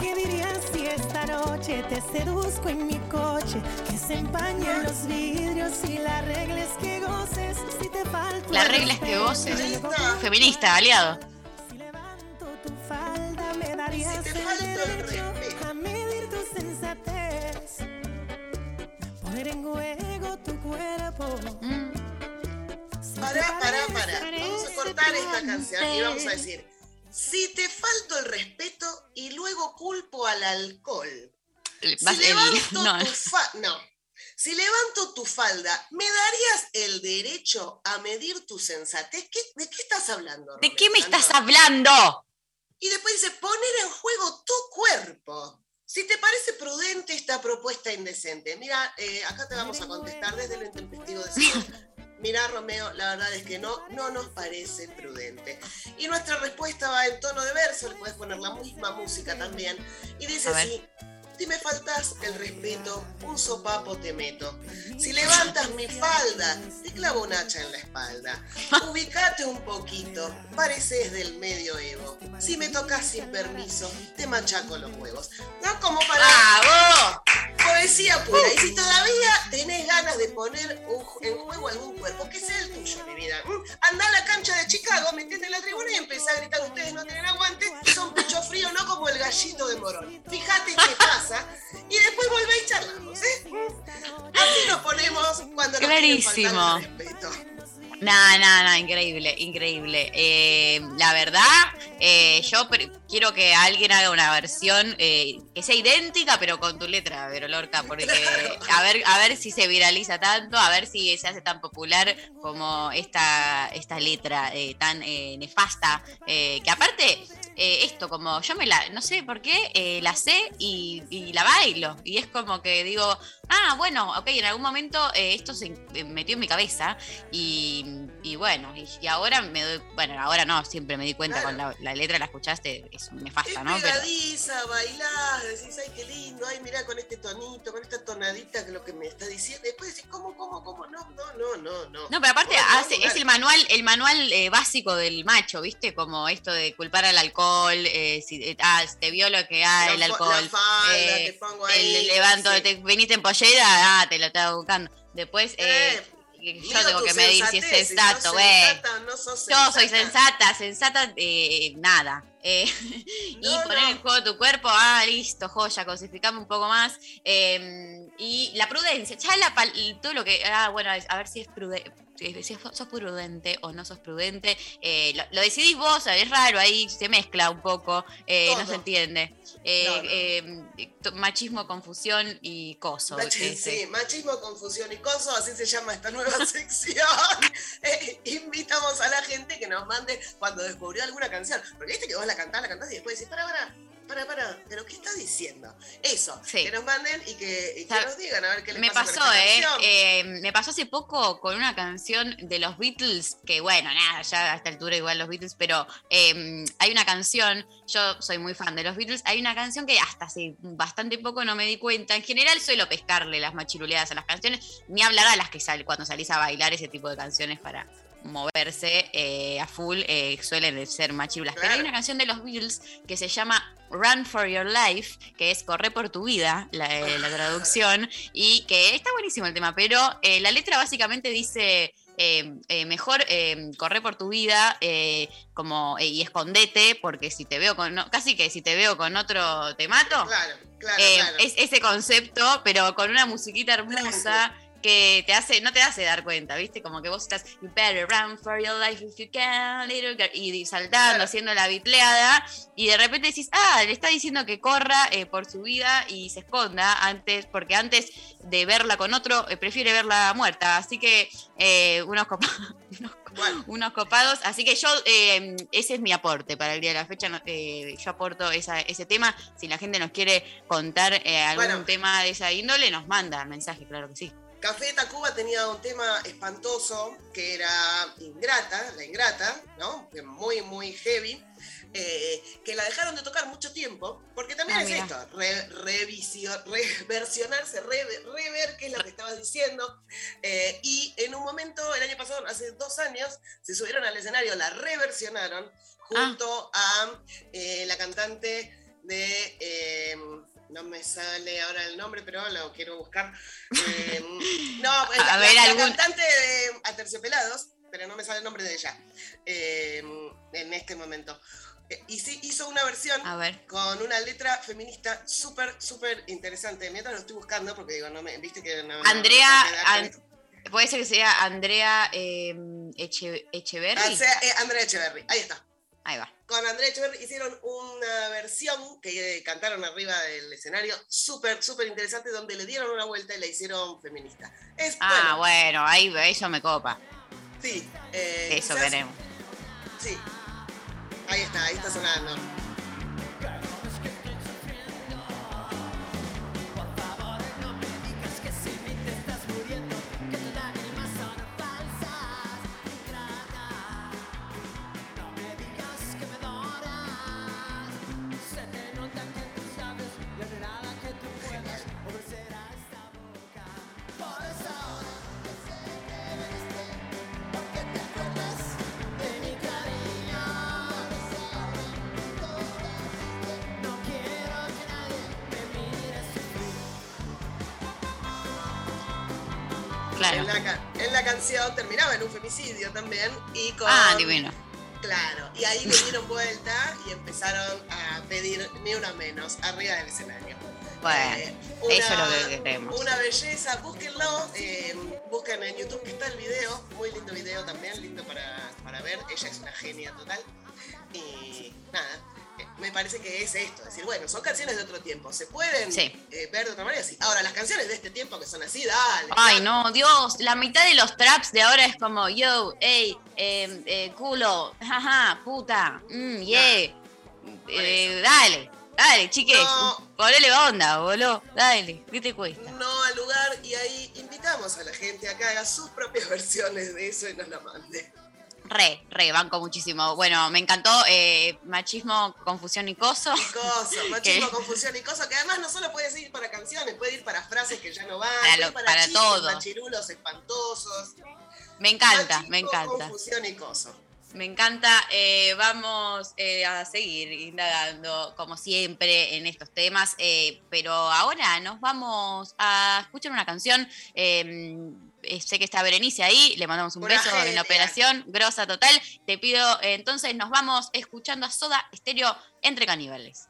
¿Qué dirías si esta noche te seduzco en mi coche? Que se empañen los vidrios y la regla es que goces. Si te falta La regla es que goces. Feminista, aliado. tu falda, me darías Si el derecho a medir tu sensatez. Poner en juego tu cuerpo. Mm. Si Pará, pará, pará. Vamos a cortar esta canción y vamos a decir, si te falto el respeto y luego culpo al alcohol. Si el- levanto no. tu fa- no. Si levanto tu falda, ¿me darías el derecho a medir tu sensatez? ¿Qué- ¿De qué estás hablando? ¿De qué me estás hablando? Y después dice, poner en juego tu cuerpo. Si te parece prudente esta propuesta indecente, mira, eh, acá te vamos a contestar desde lo intempestivo de Mira, Romeo, la verdad es que no, no nos parece prudente. Y nuestra respuesta va en tono de verso, le puedes poner la misma música también. Y dice así, si me faltas el respeto, un sopapo te meto. Si levantas mi falda, te clavo un hacha en la espalda. Ubicate un poquito, pareces del medioevo. Si me tocas sin permiso, te machaco los huevos. No como para ¡Bravo! Poesía pura. Y si todavía tenés ganas de poner en juego algún cuerpo, que sea el tuyo, mi vida. Mm, Andá a la cancha de Chicago, metete en la tribuna y empezá a gritar, ustedes no tienen aguante, son pecho frío, no como el gallito de Morón. Fíjate qué pasa y después volvé y charlamos, ¿eh? Mm. Así nos ponemos cuando nos Clarísimo. respeto. No, no, no, increíble, increíble. Eh, la verdad, eh, yo quiero que alguien haga una versión eh, que sea idéntica, pero con tu letra, Vero Lorca, porque a ver, a ver si se viraliza tanto, a ver si se hace tan popular como esta, esta letra eh, tan eh, nefasta, eh, que aparte, esto, como yo me la, no sé por qué, eh, la sé y, y la bailo, y es como que digo, ah, bueno, ok, en algún momento eh, esto se eh, metió en mi cabeza y, y bueno, y, y ahora me doy, bueno, ahora no, siempre me di cuenta con la, la letra, la escuchaste, es nefasta, Es ¿no? Pero, pegadiza, bailás, decís, ay, qué lindo, ay, mirá con este tonito, con esta tonadita que lo que me está diciendo. Después decís, ¿cómo, cómo, cómo? No, no, no, no, no. no, pero aparte No, hace- no, es el manual, el manual eh, básico del macho, ¿viste? Como esto de culpar al alcohol, eh, si, eh, ah, te vio lo que hay, el La fa- alcohol. la falda, eh, te pongo ahí, el levanto, sí. te viniste en pollera, ah, te lo estaba buscando. Después, eh, Yo tengo que medir si es sensato, güey. no Yo soy sensata. sensata, eh, nada. Eh, y poner no. en juego tu cuerpo, ah, listo, joya, cosificame un poco más. Eh, y la prudencia, ya la, pal- todo lo que, ah, bueno, a ver si es prudente. Si sos prudente o no sos prudente, eh, lo, lo decidís vos, es raro, ahí se mezcla un poco, eh, no se entiende. Eh, No, no. eh, machismo, confusión y coso. Machi- sí, machismo, confusión y coso, así se llama esta nueva sección. Invitamos a la gente que nos mande cuando descubrió alguna canción. Porque viste que vos la cantás, la cantás y después decís, para, para, para, para, pero ¿qué está diciendo? Eso, Sí. que nos manden y que, y que nos digan a ver qué les Me pasa pasó, con ¿eh? Eh, Me pasó hace poco con una canción de los Beatles, que bueno, nada, ya a esta altura igual los Beatles, pero eh, hay una canción, yo soy muy fan de los Beatles, hay una canción que hasta hace bastante poco no me di cuenta. En general suelo pescarle las machiruleadas a las canciones, ni hablar a las que sal, cuando salís a bailar ese tipo de canciones para moverse eh, a full, eh, suelen ser machirulas. Pero hay una canción de los Beatles que se llama Run for Your Life, que es Corre por tu vida, la, eh, la traducción, y que está buenísimo el tema, pero eh, la letra básicamente dice... eh, eh, mejor eh, corre por tu vida como y escondete porque si te veo con no- casi que si te veo con otro te mato Claro, claro, claro. es ese concepto, pero con una musiquita hermosa que te hace, no te hace dar cuenta, ¿viste? Como que vos estás, you better run for your life if you can, little girl", y saltando, haciendo la bitleada, y de repente decís, ah, le está diciendo que corra eh, por su vida y se esconda antes, porque antes de verla con otro, eh, prefiere verla muerta. Así que eh, unos, copa- unos copados. Así que yo, eh, ese es mi aporte para el día de la fecha. yo aporto esa- ese tema. Si la gente nos quiere contar eh, algún Bueno. tema de esa índole, nos manda mensaje, claro que sí. Café Tacuba tenía un tema espantoso que era Ingrata, la Ingrata, ¿no? Muy, muy heavy, eh, que la dejaron de tocar mucho tiempo, porque también Ah, es mira. esto, re- revisio- reversionarse, re- rever qué es lo que estabas diciendo. eh, y en un momento, el año pasado, hace dos años, se subieron al escenario, la reversionaron junto a eh, la cantante de... no me sale ahora el nombre, pero lo quiero buscar. Eh, no, A la, ver, la algún- cantante de Aterciopelados, pero no me sale el nombre de ella eh, en este momento. Eh, Y sí, hizo una versión A ver. con una letra feminista súper, súper interesante. Mientras lo estoy buscando, porque digo, no me, viste que no, no- no Andrea, me queda An- puede ser que sea Andrea eh, Eche- Echeverry. Ah, sea, Andrea Echeverry, ahí está. Ahí va. Con Andrea Echeverry hicieron una versión que eh, cantaron arriba del escenario, súper, súper interesante, donde le dieron una vuelta y la hicieron feminista. Es, Ah, bueno, bueno, ahí eso me copa. sí. eh, Eso quizás- queremos. Sí. Ahí está, ahí está sonando. La, en la canción terminaba en un femicidio también y con... Ah, divino. Claro, y ahí le dieron vuelta y empezaron a pedir ni una menos arriba del escenario. Bueno, Eh, eso es lo que queremos. Una belleza, búsquenlo, eh, busquen en YouTube que está el video, muy lindo video también, lindo para, para ver, ella es una genia total. Y nada, me parece que es esto, es decir, bueno, son canciones de otro tiempo, se pueden Sí. eh, ver de otra manera, sí. Ahora, las canciones de este tiempo que son así, dale. Ay, no, Dios, la mitad de los traps de ahora es como, yo, ey, eh, eh, culo, jaja, puta, mm, yeah. Eh, dale, dale, chiques, ponele onda, boludo, dale, ¿qué te cuesta? No al lugar y ahí invitamos a la gente a que haga sus propias versiones de eso y nos la mande. Re, re, banco muchísimo. Bueno, me encantó eh, machismo, confusión y coso. Coso, machismo, confusión y cosas que además no solo puedes ir para canciones, puede ir para frases que ya no van, Para puede lo- para, para chistes, todo. machirulos espantosos. Me encanta, Machismo, me encanta. Confusión y coso. Me encanta. Eh, vamos eh, a seguir indagando, como siempre, en estos temas. pero ahora nos vamos a escuchar una canción. Eh, sé que está Berenice ahí, le mandamos un Una beso en la operación, grosa total. Te pido, eh, entonces nos vamos escuchando a Soda Estéreo entre caníbales.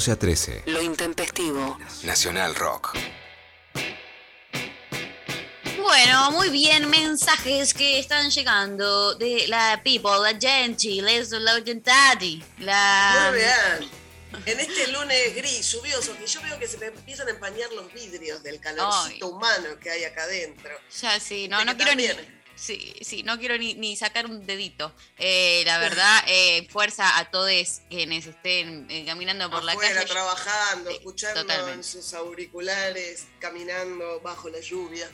11 a 13. Lo intempestivo. Nacional Rock. Bueno, muy bien, mensajes que están llegando de la people, la gente, les la gente, la... Muy bien. En este lunes gris, lluvioso, que yo veo que se me empiezan a empañar los vidrios del calorcito humano que hay acá adentro. Ya sí, no, no quiero ni... Sí, sí, no quiero ni, ni sacar un dedito. Eh, la verdad, eh, fuerza a todos quienes estén eh, caminando por la calle. trabajando, escuchando en sus auriculares, caminando bajo la lluvia.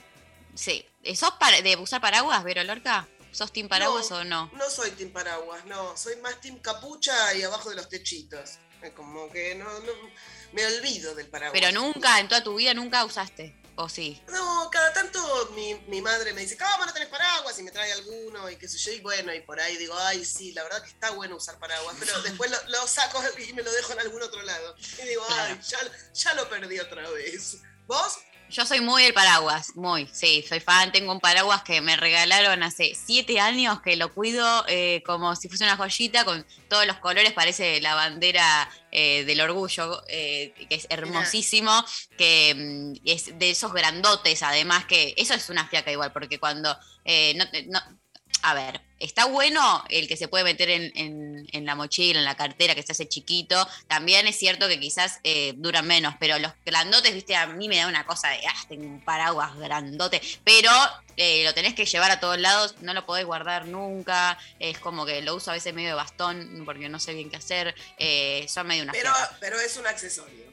Sí. ¿Sos para- de usar paraguas, Vero Lorca? ¿Sos team paraguas o no? No soy team paraguas, no. Soy más team capucha y abajo de los techitos. Como que no, no- me olvido del paraguas. Pero nunca, en toda tu vida, nunca usaste. ¿O sí? No, cada tanto mi, mi madre me dice, ¿cómo no tenés paraguas? Y me trae alguno y qué sé yo, y bueno, y por ahí digo, ay, sí, la verdad que está bueno usar paraguas, pero después lo, lo saco y me lo dejo en algún otro lado. Y digo, ay, ya, ya lo perdí otra vez. ¿Vos? Yo soy muy del paraguas, muy, sí, soy fan. Tengo un paraguas que me regalaron hace siete años que lo cuido eh, como si fuese una joyita con todos los colores, parece la bandera eh, del orgullo, eh, que es hermosísimo, que mm, es de esos grandotes, además que eso es una fiaca igual, porque cuando eh, no, no- a ver, está bueno el que se puede meter en, en- en la mochila, en la cartera, que se hace chiquito. También es cierto que quizás eh, duran menos, pero los grandotes, viste, a mí me da una cosa de, ah, tengo un paraguas grandote, pero eh, lo tenés que llevar a todos lados, no lo podés guardar nunca. Es como que lo uso a veces medio de bastón porque no sé bien qué hacer. eh, son medio una Pero, pero es un accesorio.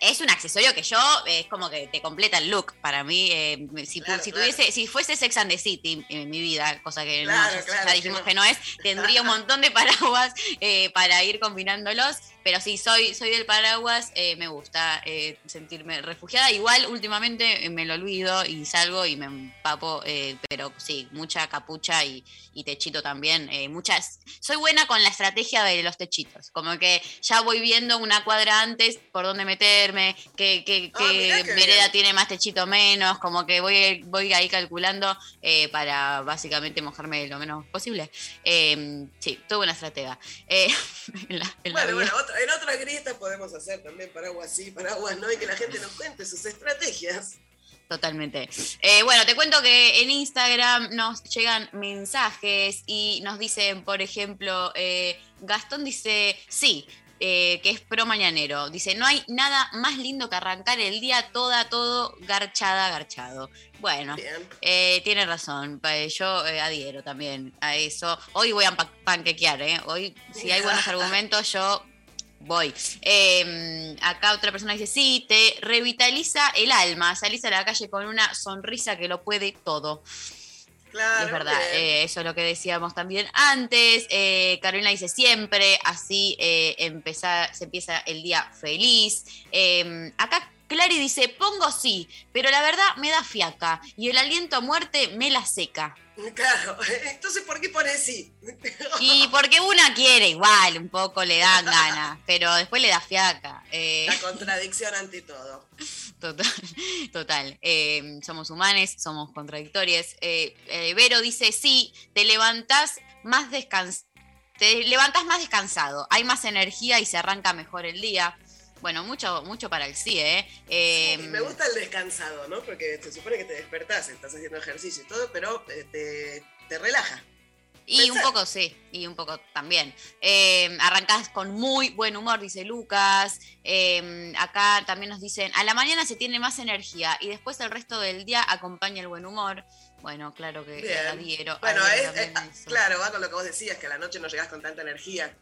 Es un accesorio que yo es como que te completa el look para mí. eh, si, Claro, si claro. tuviese, si fuese Sex and the City en mi vida, cosa que no, ya- que dijimos no. que no. es, tendría un montón de paraguas eh, para ir combinándolos. Pero sí, soy, soy del paraguas, eh, me gusta sentirme refugiada. Igual últimamente me lo olvido y salgo y me empapo, pero sí, mucha capucha y, y techito también. muchas. Soy buena con la estrategia de los techitos, como que ya voy viendo una cuadra antes por dónde meterme, qué, qué, Ah, qué vereda bien. tiene más techito menos, como que voy, voy ahí calculando eh, para básicamente mojarme lo menos posible. Eh, sí, tuve una estratega. Eh, en la- en la Bueno, bueno, otra- en otras grietas podemos hacer también paraguas sí, paraguas no, y que la gente nos cuente sus estrategias. Totalmente. Eh, bueno, te cuento que en Instagram nos llegan mensajes y nos dicen, por ejemplo, eh, Gastón dice, sí, eh, que es pro mañanero. Dice, no hay nada más lindo que arrancar el día toda, todo garchada, garchado. Bueno, eh, tiene razón. pa- Yo eh, adhiero también a eso. Hoy voy a pa- panquequear, ¿eh? Hoy, si hay buenos argumentos, yo voy. Eh, acá otra persona dice, sí, te revitaliza el alma. Salís a la calle con una sonrisa que lo puede todo. Claro. es verdad, eh, eso es lo que decíamos también antes. Eh, Carolina dice siempre, así eh, empezar, se empieza el día feliz. Eh, acá Clary dice, pongo sí, pero la verdad me da fiaca y el aliento a muerte me la seca. Claro, entonces ¿por qué pones sí? Y porque una quiere igual, un poco le dan ganas, pero después le da fiaca. Eh, La contradicción ante todo. Total, total. Eh, somos humanes, somos contradictorios. Eh, eh, Vero dice, sí, te levantás más descans te levantás más descansado, hay más energía y se arranca mejor el día. Bueno, mucho, mucho para el sí, ¿eh? Eh, Sí, me gusta el descansado, ¿no? Porque se supone que te despertás, estás haciendo ejercicio y todo, pero eh, te, te relaja. Y un poco sí, y un poco también. Eh, arrancás con muy buen humor, dice Lucas. Eh, acá también nos dicen, a la mañana se tiene más energía y después el resto del día acompaña el buen humor. Bueno, claro que adhiero. Bueno, adhiero es, claro, va con lo que vos decías, que a la noche no llegás con tanta energía.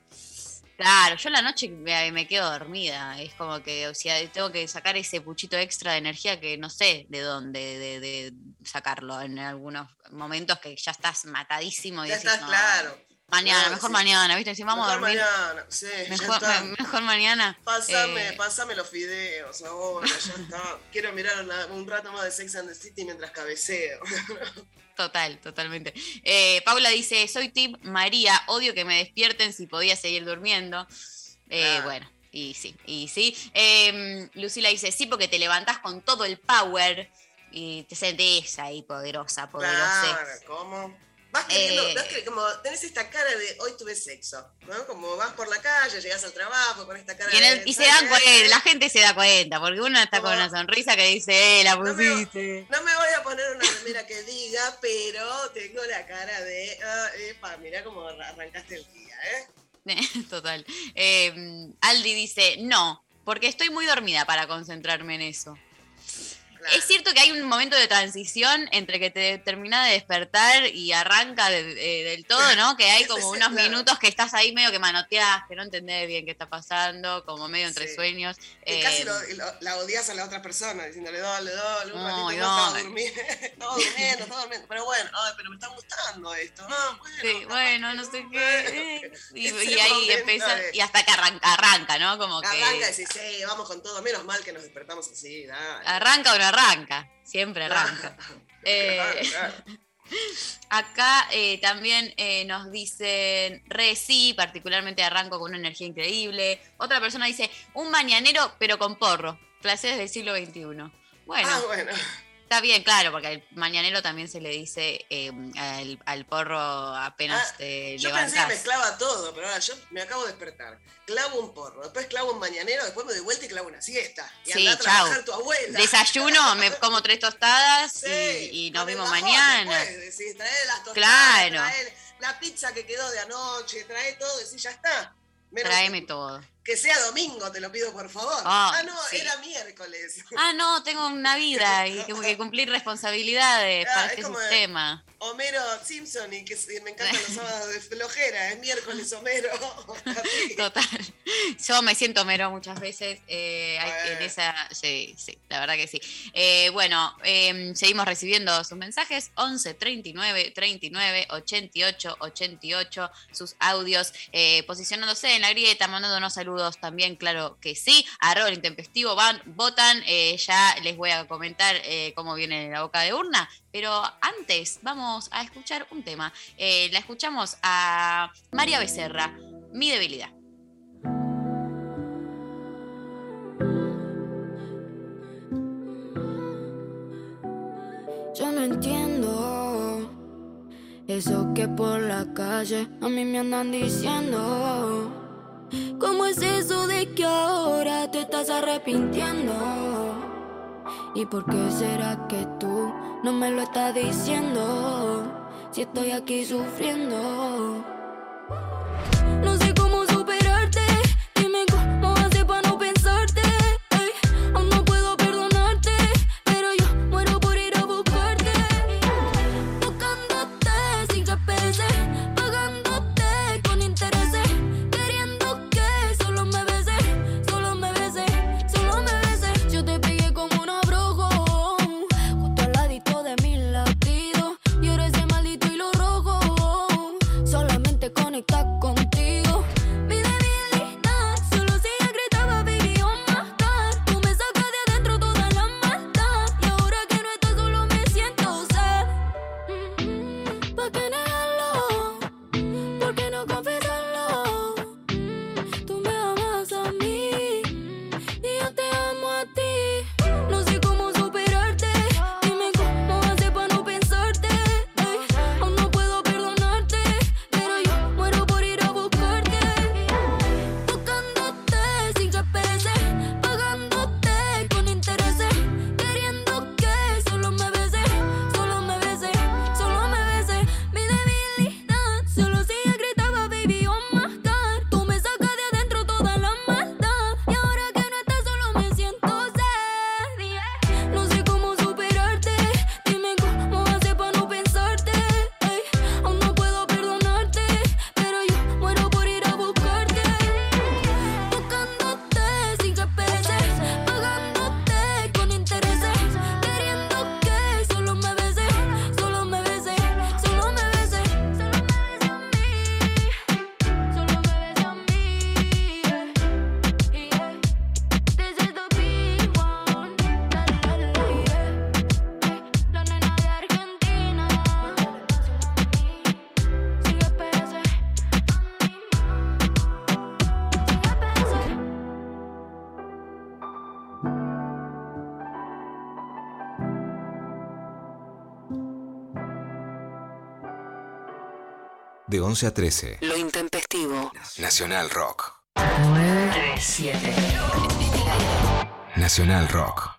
Claro, yo la noche me, me quedo dormida. Es como que, o sea, tengo que sacar ese puchito extra de energía que no sé de dónde de, de sacarlo en algunos momentos que ya estás matadísimo y Ya decís, estás "No, claro. Mañana, Claro, mejor sí. mañana, ¿viste? Si vamos Mejor a dormir. mañana, sí, ya mejor, está. me- mejor mañana. Pásame, Eh, pásame los fideos ahora, ya está. Quiero mirar una- un rato más de Sex and the City mientras cabeceo. Total, totalmente. Eh, Paula dice, soy tip María, odio que me despierten si podía seguir durmiendo. Eh, Ah. Bueno, y sí, y sí. Eh, Lucila dice, sí, porque te levantás con todo el power y te sentís ahí poderosa, poderosa. Claro, ¿cómo? Vas queriendo, Eh. vas que- como tenés esta cara de hoy tuve sexo, ¿no? Como vas por la calle, llegás al trabajo con esta cara Y, el- de. y se ¿sabes dan cuenta, la gente se da cuenta, porque uno está con una sonrisa que dice, eh, la No me, pusiste. no me voy a poner una remera que diga, pero tengo la cara de, ah, epa, mirá cómo arra- arrancaste el día, ¿eh? Total. Eh, Aldi dice, no, porque estoy muy dormida para concentrarme en eso. Es cierto que hay un momento de transición entre que te termina de despertar y arranca de- de- del todo, ¿no? Que hay como unos minutos que estás ahí medio que manoteás, que no entendés bien qué está pasando, como medio entre Sí. sueños. Y Eh, casi lo- lo- la odias a la otra persona, diciéndole, dale, dale, un ratito Ay, más, estaba durmiendo, estaba durmiendo, estaba durmiendo. Pero bueno, ay, pero me está gustando esto. Ah, bueno, Sí, bueno, no sé qué. eh, Y, ahí empieza, de- y hasta que arranca, arranca, ¿no? Como que. Arranca y decís, sí, vamos con todo, menos mal que nos despertamos así, dale. ¿Arranca o no arranca? Siempre arranca. Eh, acá eh, también eh, nos dicen, re sí, particularmente arranco con una energía increíble. Otra persona dice, un mañanero pero con porro. Placeres del siglo XXI. Bueno, Ah, bueno. Está bien, claro, porque al mañanero también se le dice eh, al, al porro apenas Ah, te Yo pensé que mezclaba todo, pero ahora yo me acabo de despertar. Clavo un porro, después clavo un mañanero, después me doy vuelta y clavo una siesta. Y Sí, anda a chau. trabajar tu abuela. Desayuno, me como tres tostadas Sí, y, y nos vimos mañana. después, decís, trae las tostadas, Claro. trae la pizza que quedó de anoche, trae todo, decís, ya está. Menos Tráeme todo. Que sea domingo, te lo pido por favor. Ah, ah, no, sí. era miércoles. Ah, no, tengo una vida y tengo que cumplir responsabilidades Ah, para es este como- sistema. Homero Simpson y que me encantan los sábados de flojera, es miércoles Homero. Total. Yo me siento mero muchas veces. eh, en esa, sí, sí, la verdad que sí. Eh, bueno, eh, seguimos recibiendo sus mensajes. 11 39 39 88 88. Sus audios eh, posicionándose en la grieta, mandándonos saludos también, claro que sí. Arroba el intempestivo, van, votan. eh, ya les voy a comentar eh, cómo viene la boca de urna. Pero antes, vamos a escuchar un tema. Eh, la escuchamos a María Becerra, Mi debilidad. Yo no entiendo eso que por la calle a mí me andan diciendo. ¿Cómo es eso de que ahora te estás arrepintiendo? ¿Y por qué será que tú no me lo estás diciendo? Si estoy aquí sufriendo. 11 a 13. Lo intempestivo. Nacional Rock. 937. Nacional Rock.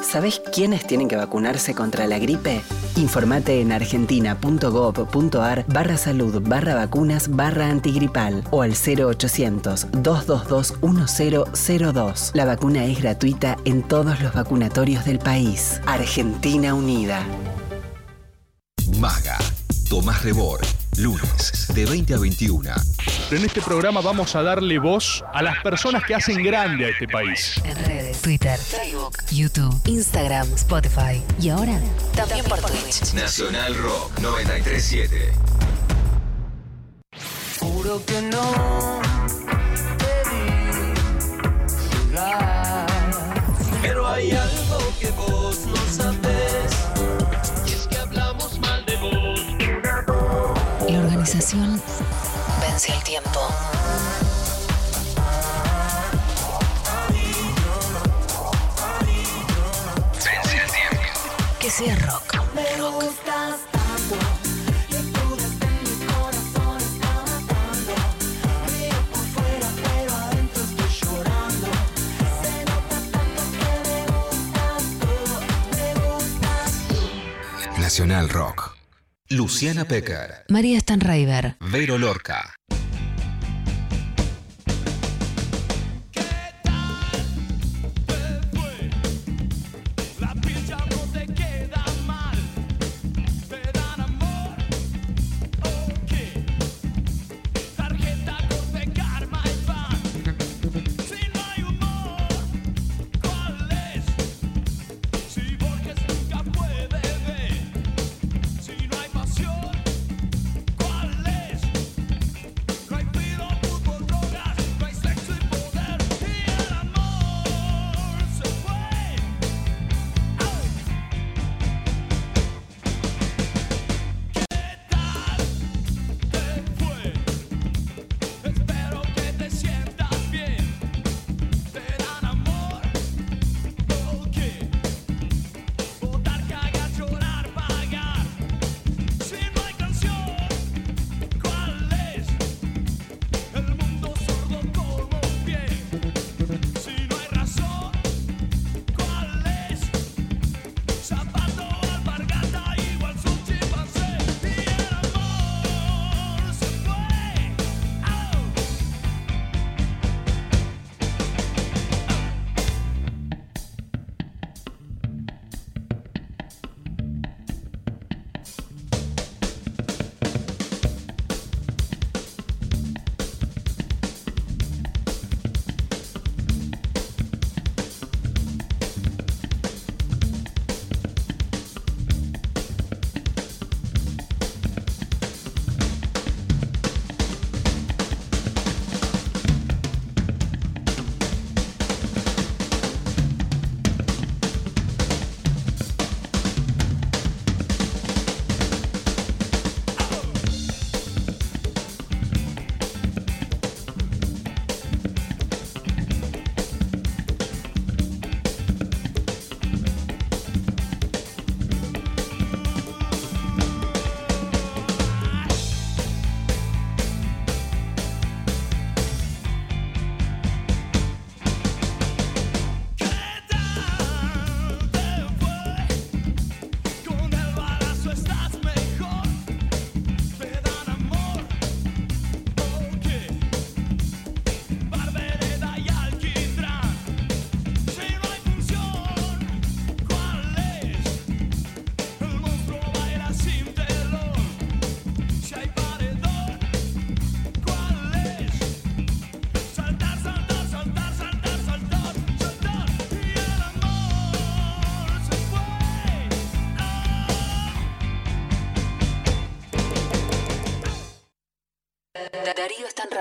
¿Sabés quiénes tienen que vacunarse contra la gripe? Informate en argentina.gov.ar barra salud barra vacunas barra antigripal o al 0800-222-1002. La vacuna es gratuita en todos los vacunatorios del país. Argentina Unida. Maga. Tomás Rebor. Lunes, de 20 a 21. En este programa vamos a darle voz a las personas que hacen grande a este país. En redes, Twitter, Facebook, YouTube, Instagram, Spotify y ahora también por Twitch. Nacional Rock 937. Juro que no te vi llegar. Pero hay algo que vos no sabés. hacia el tiempo. Vence el tiempo. Que sea rock. Me gustas tanto y tú desde mi corazón está matando. Río por fuera, pero adentro estoy llorando. Se nota tanto que me gustas tú, me gustas tú. Nacional Rock. Luciana Pecker. María Stanraiver. Vero Lorca.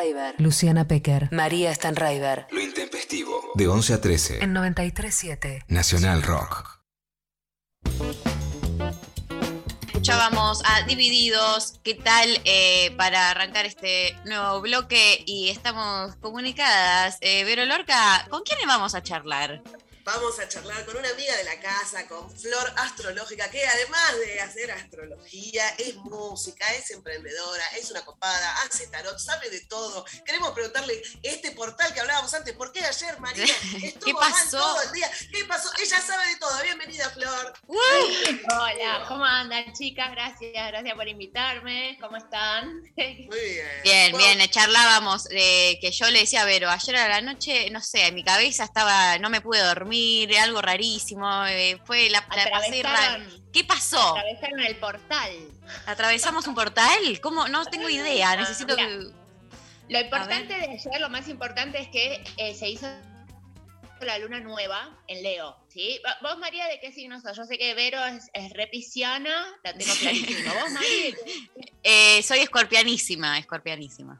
Stanraiver. Luciana Pecker. María Stanraiver. Lo intempestivo. De 11 a 13. En 93.7. Nacional Rock. Escuchábamos a Divididos, ¿qué tal eh, para arrancar este nuevo bloque? Y estamos comunicadas. Eh, Vero Lorca, ¿con quién vamos a charlar? Vamos a charlar con una amiga de la casa, con Flor Astrológica, que además de hacer astrología, es música, es emprendedora, es una copada, hace tarot, sabe de todo. Queremos preguntarle este portal que hablábamos antes, ¿por qué ayer María estuvo ¿Qué mal pasó? todo el día? ¿Qué pasó? Ella sabe de todo. Bienvenida, Flor. Hola, ¿cómo andan chicas? Gracias, gracias por invitarme. ¿Cómo están? Muy bien. Bien, bien, charlábamos eh, que yo le decía a Vero, ayer a la noche, no sé, en mi cabeza estaba, no me pude dormir, algo rarísimo, eh, fue la, la pasé ¿Qué pasó? atravesaron el portal. ¿Atravesamos un portal? ¿Cómo? No tengo idea, necesito Mira, que... Lo importante de ayer, lo más importante es que eh, se hizo la luna nueva en Leo, ¿sí? ¿Vos, María, de qué signo sos? Yo sé que Vero es, es re pisciana, la tengo clarísimo. ¿Vos, María? Eh, soy escorpianísima, escorpianísima.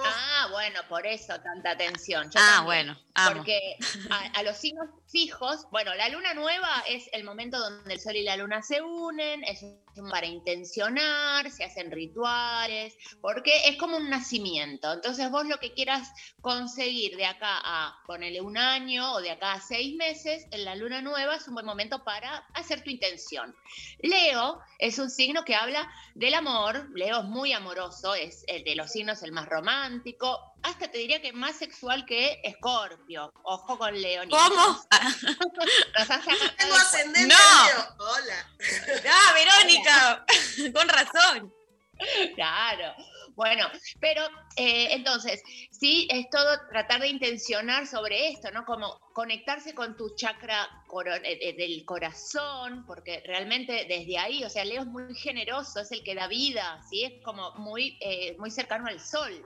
Ah, bueno, por eso tanta atención. Yo Ah, también. bueno, amo. Porque a, a los signos fijos, bueno, la luna nueva es el momento donde el sol y la luna se unen, es para intencionar, se hacen rituales, porque es como un nacimiento. Entonces vos lo que quieras conseguir de acá a ponerle un año o de acá a seis meses, en la luna nueva es un buen momento para hacer tu intención. Leo es un signo que habla del amor, Leo es muy amoroso, es el de los signos el más romántico, hasta te diría que más sexual que Escorpio. Ojo con Leo. ¿Cómo? Tengo ascendente No. Hola. Ah, Verónica, con razón. Claro. Bueno, pero eh, entonces, sí, es todo tratar de intencionar sobre esto, ¿no? Como conectarse con tu chakra eh, eh, del corazón, porque realmente desde ahí, o sea, Leo es muy generoso, es el que da vida, ¿sí? Es como muy, eh, muy cercano al sol.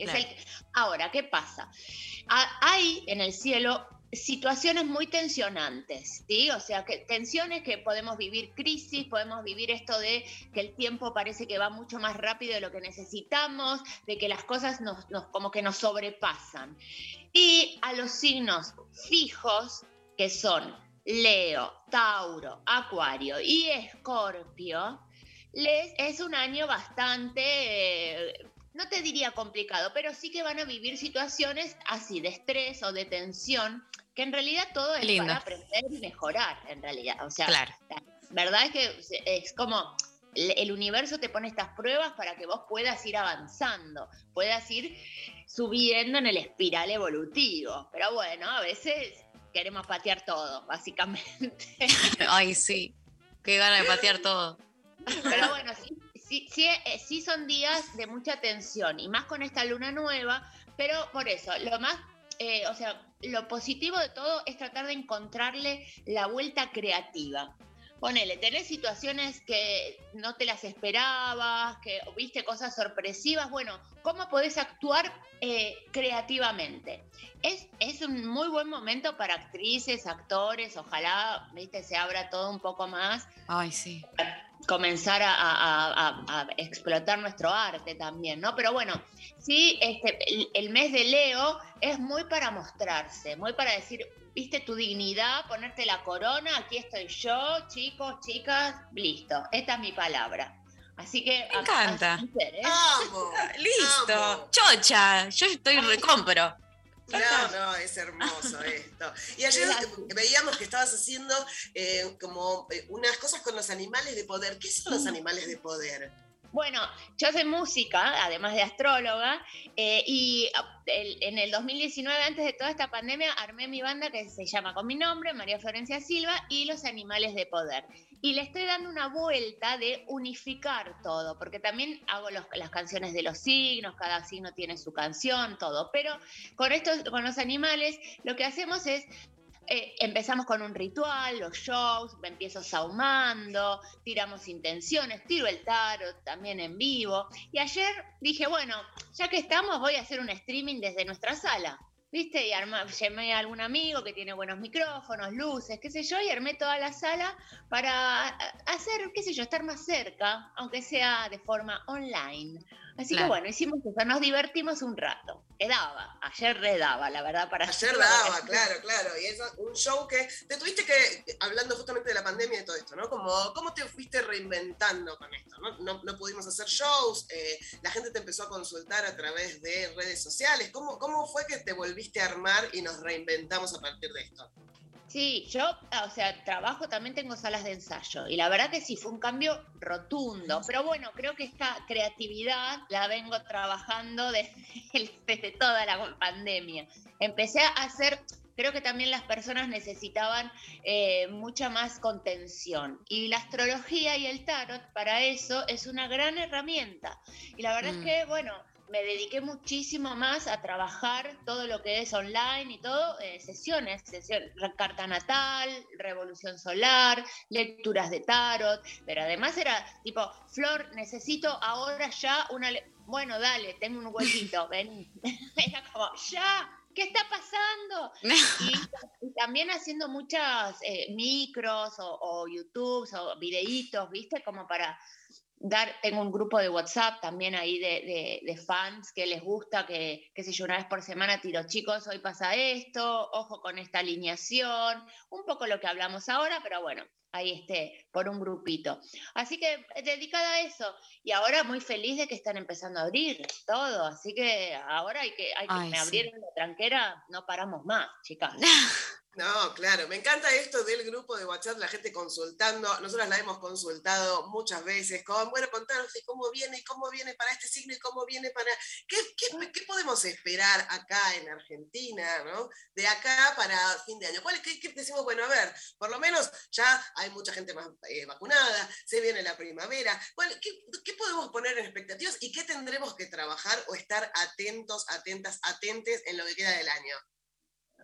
Es Claro. el- Ahora, ¿qué pasa? Ha- Hay en el cielo situaciones muy tensionantes, ¿sí? O sea, que tensiones que podemos vivir crisis, podemos vivir esto de que el tiempo parece que va mucho más rápido de lo que necesitamos, de que las cosas nos, nos- como que nos sobrepasan. Y a los signos fijos, que son Leo, Tauro, Acuario y Escorpio, les es un año bastante, eh, no te diría complicado, pero sí que van a vivir situaciones así de estrés o de tensión, que en realidad todo es Lindo. para aprender y mejorar, en realidad. O sea, Claro. la verdad es que es como el el universo te pone estas pruebas para que vos puedas ir avanzando, puedas ir subiendo en el espiral evolutivo. Pero bueno, a veces queremos patear todo, básicamente. Ay, sí. Qué gana de patear todo. Pero bueno, sí, sí, sí, eh, sí son días de mucha tensión y más con esta luna nueva, pero por eso, lo más, eh, o sea, lo positivo de todo es tratar de encontrarle la vuelta creativa. Ponele, tenés situaciones que no te las esperabas, que viste cosas sorpresivas. Bueno, ¿cómo podés actuar eh, creativamente? Es, es un muy buen momento para actrices, actores, ojalá, viste, se abra todo un poco más Ay, sí. comenzar a, a- a- a explotar nuestro arte también, ¿no? Pero bueno, sí, este, el, el mes de Leo es muy para mostrarse, muy para decir, viste tu dignidad, ponerte la corona, aquí estoy yo, chicos, chicas, listo, esta es mi palabra. Así que... Me encanta. ¿eh? Amo. Listo. amo. Chocha. Yo estoy recompro. No, no, es hermoso esto. Y ayer veíamos que estabas haciendo eh, como eh, unas cosas con los animales de poder. ¿Qué son los animales de poder? Bueno, yo soy música, además de astróloga, eh, y en el 2019, antes de toda esta pandemia, armé mi banda que se llama con mi nombre, María Florencia Silva, y Los Animales de Poder. Y le estoy dando una vuelta de unificar todo, porque también hago las canciones de los signos, cada signo tiene su canción, todo. Pero con, estos, con los animales, lo que hacemos es eh, empezamos con un ritual, los shows, empiezo saumando, tiramos intenciones, tiro el tarot también en vivo. Y ayer dije, bueno, ya que estamos, voy a hacer un streaming desde nuestra sala. ¿Viste? Y arma- llamé a algún amigo que tiene buenos micrófonos, luces, qué sé yo, y armé toda la sala para a- hacer, qué sé yo, estar más cerca, aunque sea de forma online. Así que bueno, hicimos eso, nos divertimos un rato. Quedaba, ayer redaba, la verdad, para Ayer daba, claro, claro. Y es un show que te tuviste que, hablando justamente de la pandemia y todo esto, ¿no? Como, ¿Cómo te fuiste reinventando con esto? No, no, no pudimos hacer shows, eh, la gente te empezó a consultar a través de redes sociales. ¿Cómo, ¿Cómo fue que te volviste a armar y nos reinventamos a partir de esto? Sí, yo, o sea, trabajo, también tengo salas de ensayo y la verdad que sí, fue un cambio rotundo, pero bueno, creo que esta creatividad la vengo trabajando desde, toda la pandemia. Empecé a hacer, creo que también las personas necesitaban eh, mucha más contención y la astrología y el tarot para eso es una gran herramienta. Y la verdad Mm. es que, bueno, me dediqué muchísimo más a trabajar todo lo que es online y todo, eh, sesiones, sesión- carta natal, revolución solar, lecturas de tarot, pero además era tipo, Flor, necesito ahora ya una... Bueno, dale, tengo un huequito, vení. Era como, ya, ¿qué está pasando? Y, y también haciendo muchas eh, micros o, o YouTubes o videitos, ¿viste? Como para dar, tengo un grupo de WhatsApp también ahí de, de- de fans que les gusta, que, qué sé yo, una vez por semana tiro, chicos, hoy pasa esto, ojo con esta alineación, un poco lo que hablamos ahora, pero bueno, ahí esté, por un grupito. Así que eh, dedicada a eso. Y ahora muy feliz de que están empezando a abrir todo. Así que ahora hay que, hay que Ay, me sí. abrieron la tranquera, no paramos más, chicas. No, claro, me encanta esto del grupo de WhatsApp, la gente consultando. Nosotras la hemos consultado muchas veces con, bueno, contanos cómo viene y cómo viene para este signo y cómo viene para. ¿Qué, qué, qué podemos esperar acá en Argentina, ¿no? De acá para fin de año. ¿Cuál, qué, qué decimos? Bueno, a ver, por lo menos ya hay mucha gente más eh, vacunada, se viene la primavera. ¿Cuál- qué, qué podemos poner en expectativas y qué tendremos que trabajar o estar atentos, atentas, atentes en lo que queda del año?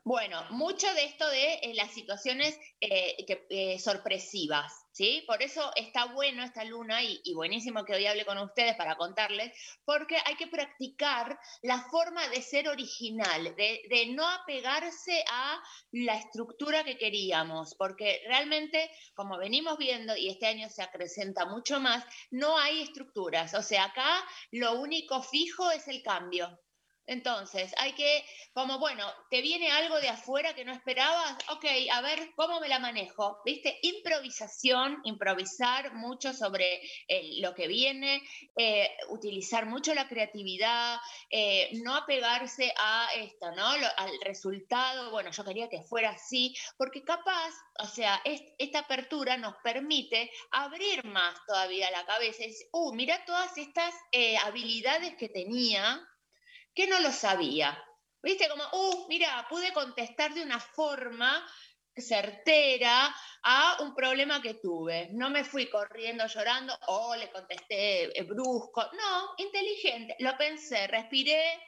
Bueno, mucho de esto de eh, las situaciones eh, eh, sorpresivas, ¿sí? Por eso está bueno esta luna y, buenísimo que hoy hable con ustedes para contarles, porque hay que practicar la forma de ser original, de no apegarse a la estructura que queríamos, porque realmente, como venimos viendo, y este año se acrecenta mucho más, no hay estructuras. O sea, acá lo único fijo es el cambio. Entonces, hay que, como bueno, te viene algo de afuera que no esperabas, ok, a ver cómo me la manejo, ¿viste? Improvisación, improvisar mucho sobre eh, lo que viene, eh, utilizar mucho la creatividad, eh, no apegarse a esto, ¿no? Lo- al resultado, bueno, yo quería que fuera así, porque capaz, o sea, es- esta apertura nos permite abrir más todavía la cabeza y decir, uh, mira todas estas habilidades que tenía que no lo sabía. ¿Viste? Como, uh, mira, pude contestar de una forma certera a un problema que tuve. No me fui corriendo llorando o le contesté eh, brusco. No, inteligente. Lo pensé, respiré.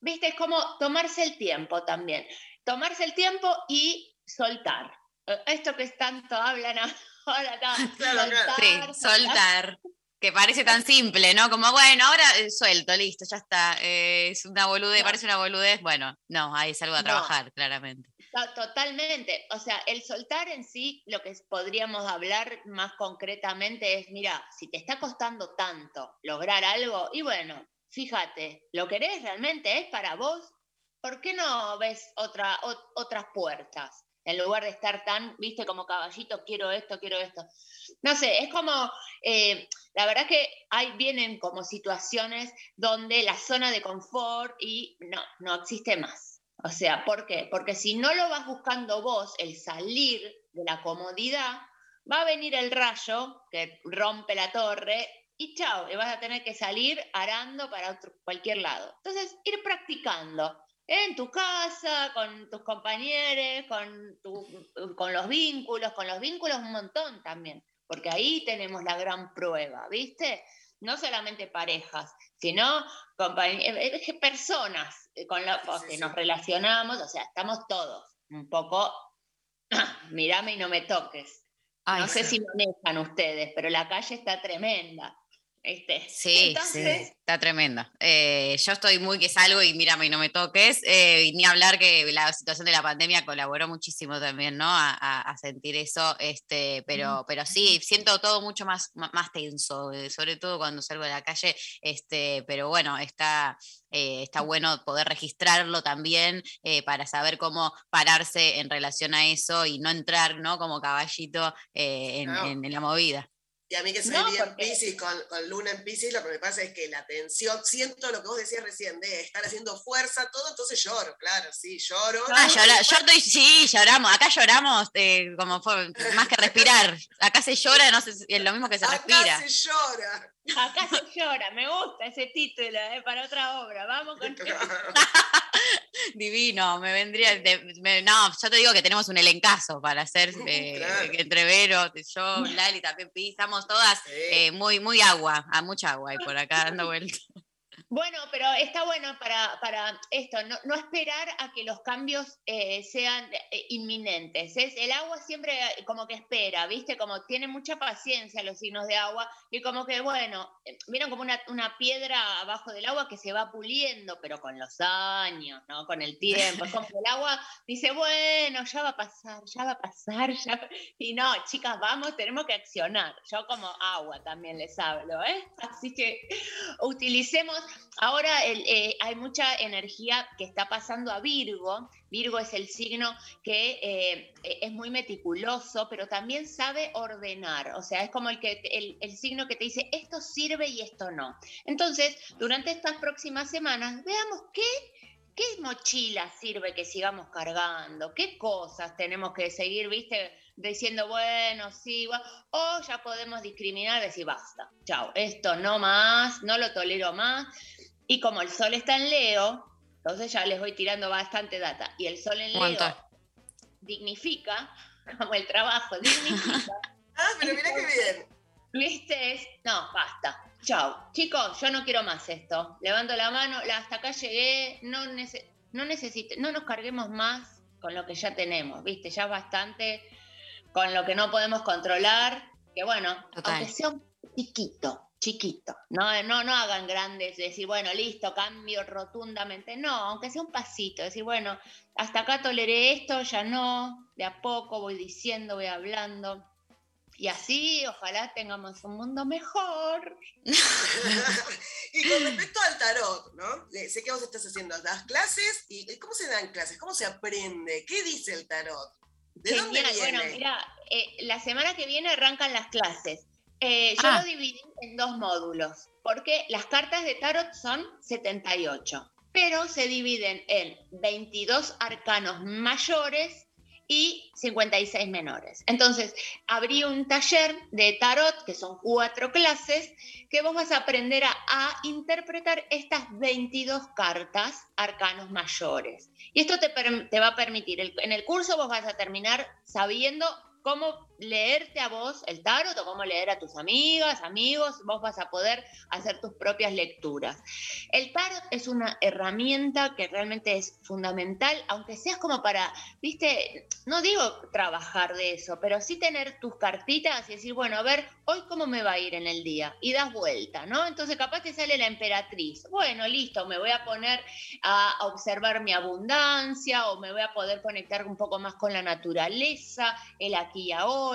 ¿Viste? Es como tomarse el tiempo también. Tomarse el tiempo y soltar. Eh, Esto que tanto hablan ahora, ¿no? Sí, soltar. Que parece tan simple, ¿no? Como, bueno, ahora eh, suelto, listo, ya está. eh, es una boludez, parece una boludez. Bueno, no, ahí salgo a No. trabajar, claramente. To- Totalmente. O sea, el soltar en sí, lo que podríamos hablar más concretamente es, mira, si te está costando tanto lograr algo, y bueno, fíjate, ¿lo querés realmente? ¿Es para vos? ¿Por qué no ves otra, ot- otras puertas? En lugar de estar tan, viste, como caballito, quiero esto, quiero esto. No sé, es como, eh, la verdad que hay, vienen como situaciones donde la zona de confort y no, no existe más. O sea, ¿por qué? Porque si no lo vas buscando vos, el salir de la comodidad, va a venir el rayo que rompe la torre y chao, y vas a tener que salir arando para otro- cualquier lado. Entonces, ir practicando en tu casa, con tus compañeros, con, tu- con los vínculos, con los vínculos un montón también, porque ahí tenemos la gran prueba, ¿viste? No solamente parejas, sino eh, personas eh, con las que nos relacionamos, o sea, estamos todos un poco, mírame y no me toques. Ay, no sé sí. si manejan ustedes, pero la calle está tremenda. ¿Viste? Sí, Entonces, sí, está tremenda. Eh, yo estoy muy que salgo y mírame y no me toques. eh, y ni hablar que la situación de la pandemia colaboró muchísimo también, ¿no? A, a- a sentir eso. Este, pero, pero sí, siento todo mucho más, más tenso, eh, sobre todo cuando salgo de la calle. Este, pero bueno, está, eh, está bueno poder registrarlo también para saber cómo pararse en relación a eso y no entrar, ¿no? Como caballito en- Claro. en- en la movida. Y a mí que soy No, bien porque- Piscis, con, con Luna en Piscis, lo que me pasa es que la tensión, siento lo que vos decías recién, de estar haciendo fuerza, todo, entonces lloro, claro, sí, lloro. Ah, llora- yo estoy, sí, lloramos, acá lloramos eh, como fue, más que respirar. Acá se llora, no sé, si es lo mismo que se respira. Acá se llora. Acá se llora, me gusta ese título eh, para otra obra. Vamos con Divino, me vendría. de- me- no, yo te digo que tenemos un elencazo para hacer eh, Claro. entre Vero, yo, Lali, también Pi, estamos todas eh, muy, muy agua, a mucha agua y por acá dando vueltas. Bueno, pero está bueno para, para esto, no, no esperar a que los cambios eh, sean eh, inminentes. Es, el agua siempre eh, como que espera, ¿viste? Como tiene mucha paciencia los signos de agua y como que, bueno, eh, vieron como una, una piedra abajo del agua que se va puliendo, pero con los años, ¿no? Con el tiempo. Es como que el agua dice, bueno, ya va a pasar, ya va a pasar, ya... va-". Y no, chicas, vamos, tenemos que accionar. Yo como agua también les hablo, ¿eh? Así que utilicemos Ahora eh, hay mucha energía que está pasando a Virgo. Virgo es el signo que eh, es muy meticuloso, pero también sabe ordenar. O sea, es como el, que, el signo que te dice esto sirve y esto no. Entonces, durante estas próximas semanas, veamos qué ¿Qué mochila sirve que sigamos cargando? ¿Qué cosas tenemos que seguir, viste, diciendo, bueno, sí, o ya podemos discriminar, decir, basta, chao, esto no más, no lo tolero más. Y como el sol está en Leo, entonces ya les voy tirando bastante data. Y el sol en Leo dignifica, como el trabajo dignifica. ah, pero mira qué bien. ¿Viste? Es, no, basta. Chao. Chicos, yo no quiero más esto. Levanto la mano, hasta acá llegué, no, nece- no necesito, no nos carguemos más con lo que ya tenemos, ¿viste? Ya es bastante con lo que no podemos controlar, que bueno, Total. aunque sea un chiquito, chiquito, no, no, no hagan grandes, decir, bueno, listo, cambio rotundamente, no, aunque sea un pasito, decir, bueno, hasta acá toleré esto, ya no, de a poco voy diciendo, voy hablando. Y así, ojalá tengamos un mundo mejor. y con respecto al tarot, ¿no? Eh, Sé que vos estás haciendo las clases y ¿cómo se dan clases? ¿Cómo se aprende? ¿Qué dice el tarot? ¿De dónde Genial. viene? Bueno, mira, eh, la semana que viene arrancan las clases. Eh, yo Ah. lo dividí en dos módulos, porque las cartas de tarot son 78, pero se dividen en 22 arcanos mayores y 56 menores. Entonces, abrí un taller de tarot, que son cuatro clases, que vos vas a aprender a, interpretar estas 22 cartas, arcanos mayores. Y esto te, va a permitir, en el curso vos vas a terminar sabiendo cómo leerte a vos el tarot o cómo leer a tus amigas, amigos, vos vas a poder hacer tus propias lecturas. El tarot es una herramienta que realmente es fundamental, aunque seas como para, viste, no digo trabajar de eso, pero sí tener tus cartitas y decir, bueno, a ver, hoy cómo me va a ir en el día y das vuelta, ¿no? Entonces capaz te sale la emperatriz. Bueno, listo, me voy a poner a observar mi abundancia o me voy a poder conectar un poco más con la naturaleza, el aquí y ahora.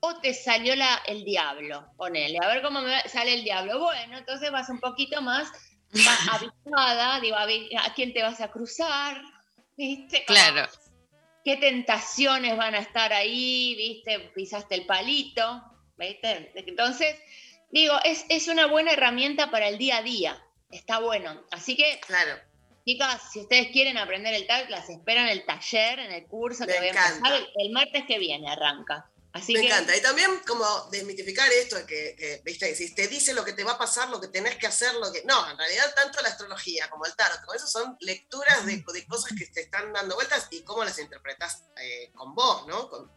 O te salió la, el diablo, ponele, a ver cómo me sale el diablo. Bueno, entonces vas un poquito más avisada, digo, a ver, ¿a quién te vas a cruzar? ¿Viste? Como, Claro. ¿Qué tentaciones van a estar ahí? ¿Viste? Pisaste el palito, ¿viste? Entonces, digo, es, es una buena herramienta para el día a día. Está bueno. Así que, claro. chicas, si ustedes quieren aprender el tarot, las esperan en el taller, en el curso que voy a empezar el martes que viene arranca. Así Me que, encanta. Y también como desmitificar esto que, que, viste, si te dice lo que te va a pasar, lo que tenés que hacer, lo que... No, en realidad tanto la astrología como el tarot, como eso son lecturas de, de cosas que te están dando vueltas y cómo las interpretas eh, con vos, ¿no? Con-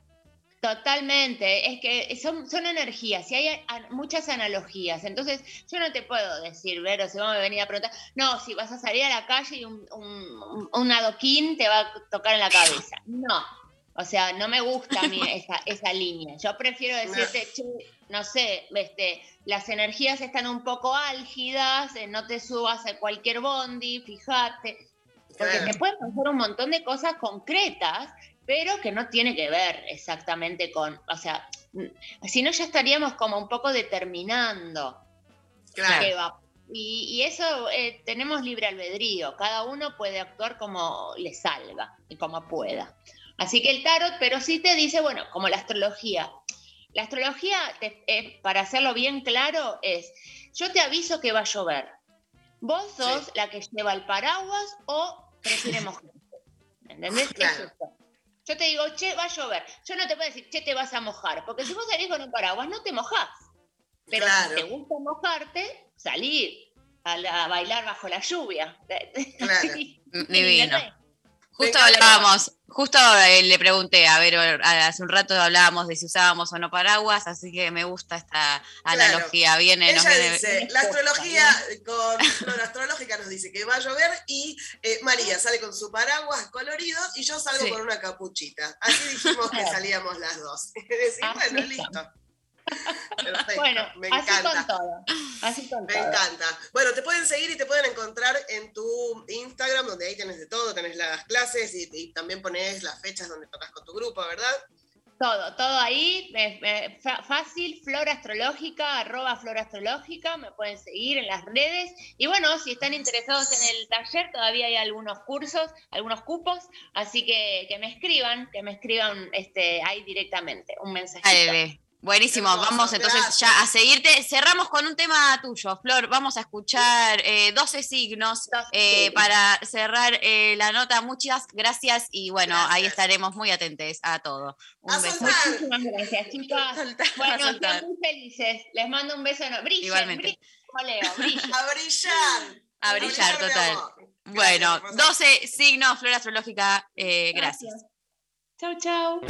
Totalmente, es que son, son energías y hay a- muchas analogías. Entonces, yo no te puedo decir, Vero, si vos me venís a preguntar, no, si vas a salir a la calle y un, un, un adoquín te va a tocar en la cabeza. No, o sea, no me gusta a mí esa, esa línea. Yo prefiero decirte, che, no sé, este, las energías están un poco álgidas, eh, no te subas a cualquier bondi, fíjate. Porque te pueden pasar un montón de cosas concretas, pero que no tiene que ver exactamente con, o sea, mm, si no ya estaríamos como un poco determinando Claro. qué va. Y, y eso eh, tenemos libre albedrío, cada uno puede actuar como le salga y como pueda. Así que el tarot, pero sí te dice, bueno, como la astrología. La astrología, te- eh, para hacerlo bien claro, es, yo te aviso que va a llover. Vos sos la que lleva el paraguas o prefiere mojar. ¿Entendés? Claro. Yo te digo, che, va a llover. Yo no te puedo decir, che, te vas a mojar. Porque si vos salís con un paraguas, no te mojás. Pero Claro. si te gusta mojarte, salir a, la- a bailar bajo la lluvia. Claro. Divino. Justo hablábamos Justo eh, le pregunté, a ver, hace un rato hablábamos de si usábamos o no paraguas, así que me gusta esta analogía. Viene, nos Ella viene- dice, la astrología con flor astrológica nos dice que va a llover y eh, María sale con su paraguas colorido y yo salgo Sí. con una capuchita. Así dijimos que salíamos las dos. Decir, bueno, listo. Perfecto, Bueno, me así encanta. con todo. Así con Me todo. encanta. Bueno, te pueden seguir y te pueden encontrar en tu Instagram, donde ahí tenés de todo, tenés las clases y, y también pones las fechas donde tocas con tu grupo, ¿verdad? Todo, todo ahí, eh, eh, fácil, flora astrológica, arroba flora astrológica, me pueden seguir en las redes. Y bueno, si están interesados en el taller, todavía hay algunos cursos, algunos cupos, así que que me escriban, que me escriban este, ahí directamente, un mensajito. Buenísimo, Hermoso, vamos entonces gracias. ya a seguirte. Cerramos con un tema tuyo, Flor. Vamos a escuchar eh, 12 signos eh, para cerrar eh, la nota. Muchas gracias y bueno, ahí estaremos muy atentos a todo. Un beso. Muchísimas gracias, chicos. Bueno, estén muy felices. Les mando un beso. No, brillen, Igualmente. brillen como Leo, brillen. A brillar. A brillar, total. Bueno, hermosa. 12 signos, Flor Astrológica. eh, gracias. Chau, chau.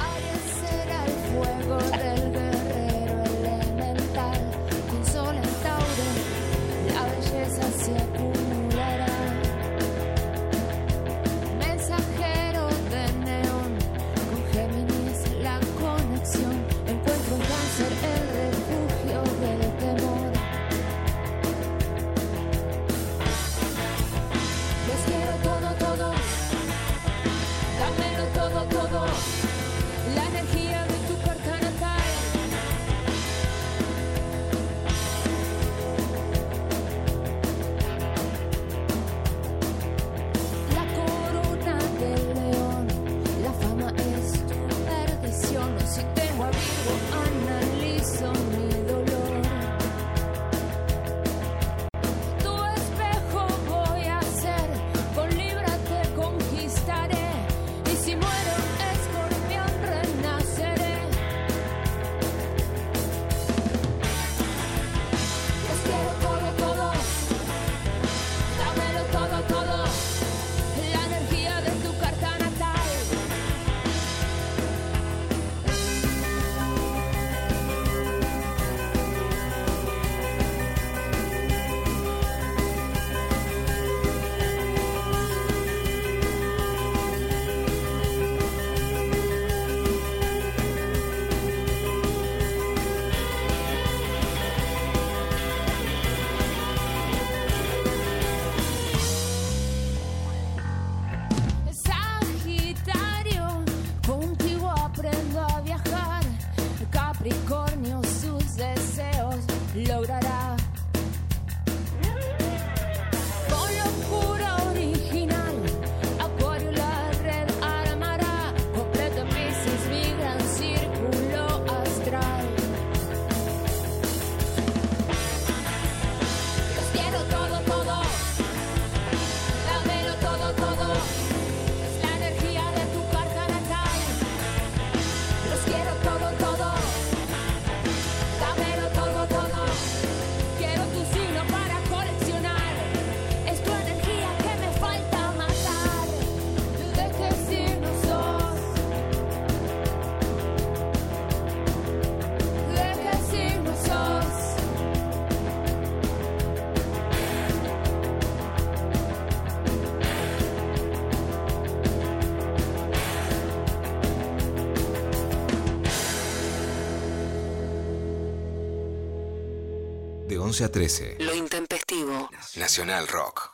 11 a 13. Lo intempestivo. Nacional Rock.